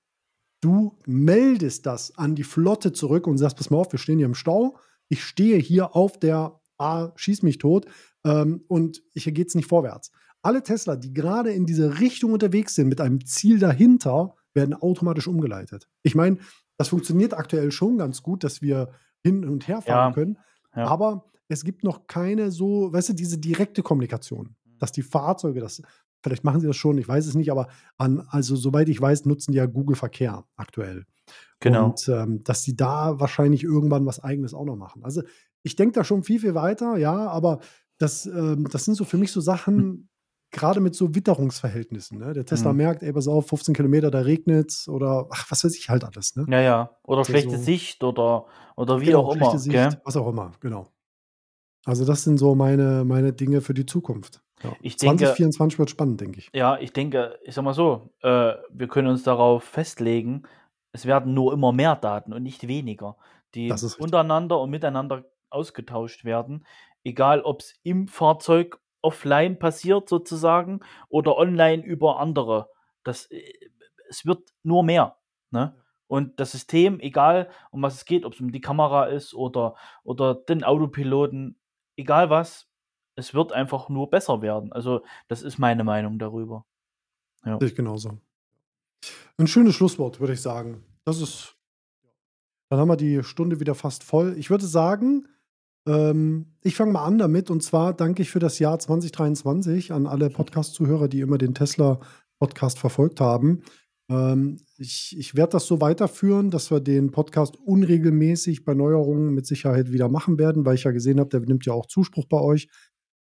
Du meldest das an die Flotte zurück und sagst, pass mal auf, wir stehen hier im Stau. Ich stehe hier auf der A, schieß mich tot ähm, und hier geht es nicht vorwärts. Alle Tesla, die gerade in diese Richtung unterwegs sind, mit einem Ziel dahinter, werden automatisch umgeleitet. Ich meine, das funktioniert aktuell schon ganz gut, dass wir hin und her fahren Ja, können. ja. Aber es gibt noch keine so, weißt du, diese direkte Kommunikation, dass die Fahrzeuge das, vielleicht machen sie das schon, ich weiß es nicht, aber an, also soweit ich weiß, nutzen die ja Google Verkehr aktuell. Genau. Und ähm, dass sie da wahrscheinlich irgendwann was Eigenes auch noch machen. Also ich denke da schon viel, viel weiter, ja, aber das, ähm, das sind so für mich so Sachen, gerade mit so Witterungsverhältnissen. Ne? Der Tesla Mhm. merkt, ey, pass auf, 15 Kilometer, da regnet oder ach, was weiß ich halt alles. Ne? Ja, ja. Oder Also schlechte so- Sicht oder, oder wie Genau, auch immer. schlechte Sicht, Gell? was auch immer, genau. Also das sind so meine, meine Dinge für die Zukunft. Ja. Ich denke- 2024 wird spannend, denke ich. Ja, ich denke, ich sag mal so, äh, wir können uns darauf festlegen, es werden nur immer mehr Daten und nicht weniger, die untereinander und miteinander ausgetauscht werden. Egal, ob es im Fahrzeug offline passiert sozusagen oder online über andere. Das, äh, es wird nur mehr. Ne? Und das System, egal um was es geht, ob es um die Kamera ist oder, oder den Autopiloten, egal was, es wird einfach nur besser werden. Also das ist meine Meinung darüber. Ja. Ich genauso. Ein schönes Schlusswort, würde ich sagen. Das ist. Dann haben wir die Stunde wieder fast voll. Ich würde sagen, ähm, ich fange mal an damit. Und zwar danke ich für das Jahr 2023 an alle Podcast-Zuhörer, die immer den Tesla-Podcast verfolgt haben. Ähm, ich ich werde das so weiterführen, dass wir den Podcast unregelmäßig bei Neuerungen mit Sicherheit wieder machen werden, weil ich ja gesehen habe, der nimmt ja auch Zuspruch bei euch.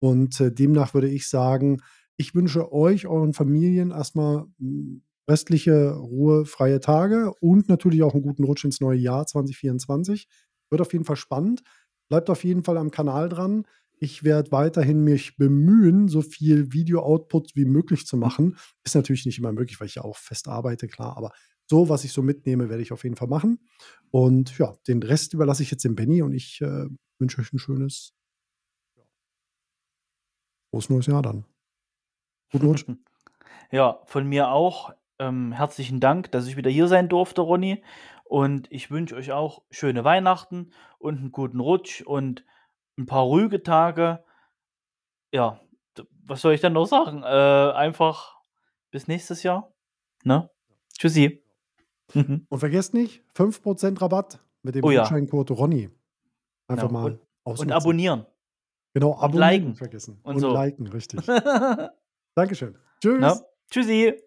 Und äh, demnach würde ich sagen, ich wünsche euch, euren Familien erstmal mh, restliche Ruhe, freie Tage und natürlich auch einen guten Rutsch ins neue Jahr 2024. Wird auf jeden Fall spannend. Bleibt auf jeden Fall am Kanal dran. Ich werde weiterhin mich bemühen, so viel Video-Output wie möglich zu machen. Ist natürlich nicht immer möglich, weil ich ja auch fest arbeite, klar. Aber so, was ich so mitnehme, werde ich auf jeden Fall machen. Und ja, den Rest überlasse ich jetzt dem Benny und ich äh, wünsche euch ein schönes, frohes neues Jahr dann. Guten Rutsch. Ja, von mir auch ähm, herzlichen Dank, dass ich wieder hier sein durfte, Ronny. Und ich wünsche euch auch schöne Weihnachten und einen guten Rutsch und ein paar ruhige Tage. Ja, was soll ich dann noch sagen? Äh, einfach bis nächstes Jahr. Ne? Tschüssi. Mhm. Und vergesst nicht, 5% Rabatt mit dem Oh ja. Gutscheincode Ronny. Einfach Ja, mal und- ausnutzen. Und abonnieren. Genau, abonnieren liken nicht vergessen. und und so. liken, richtig. Dankeschön. Tschüss. ne? Tschüssi.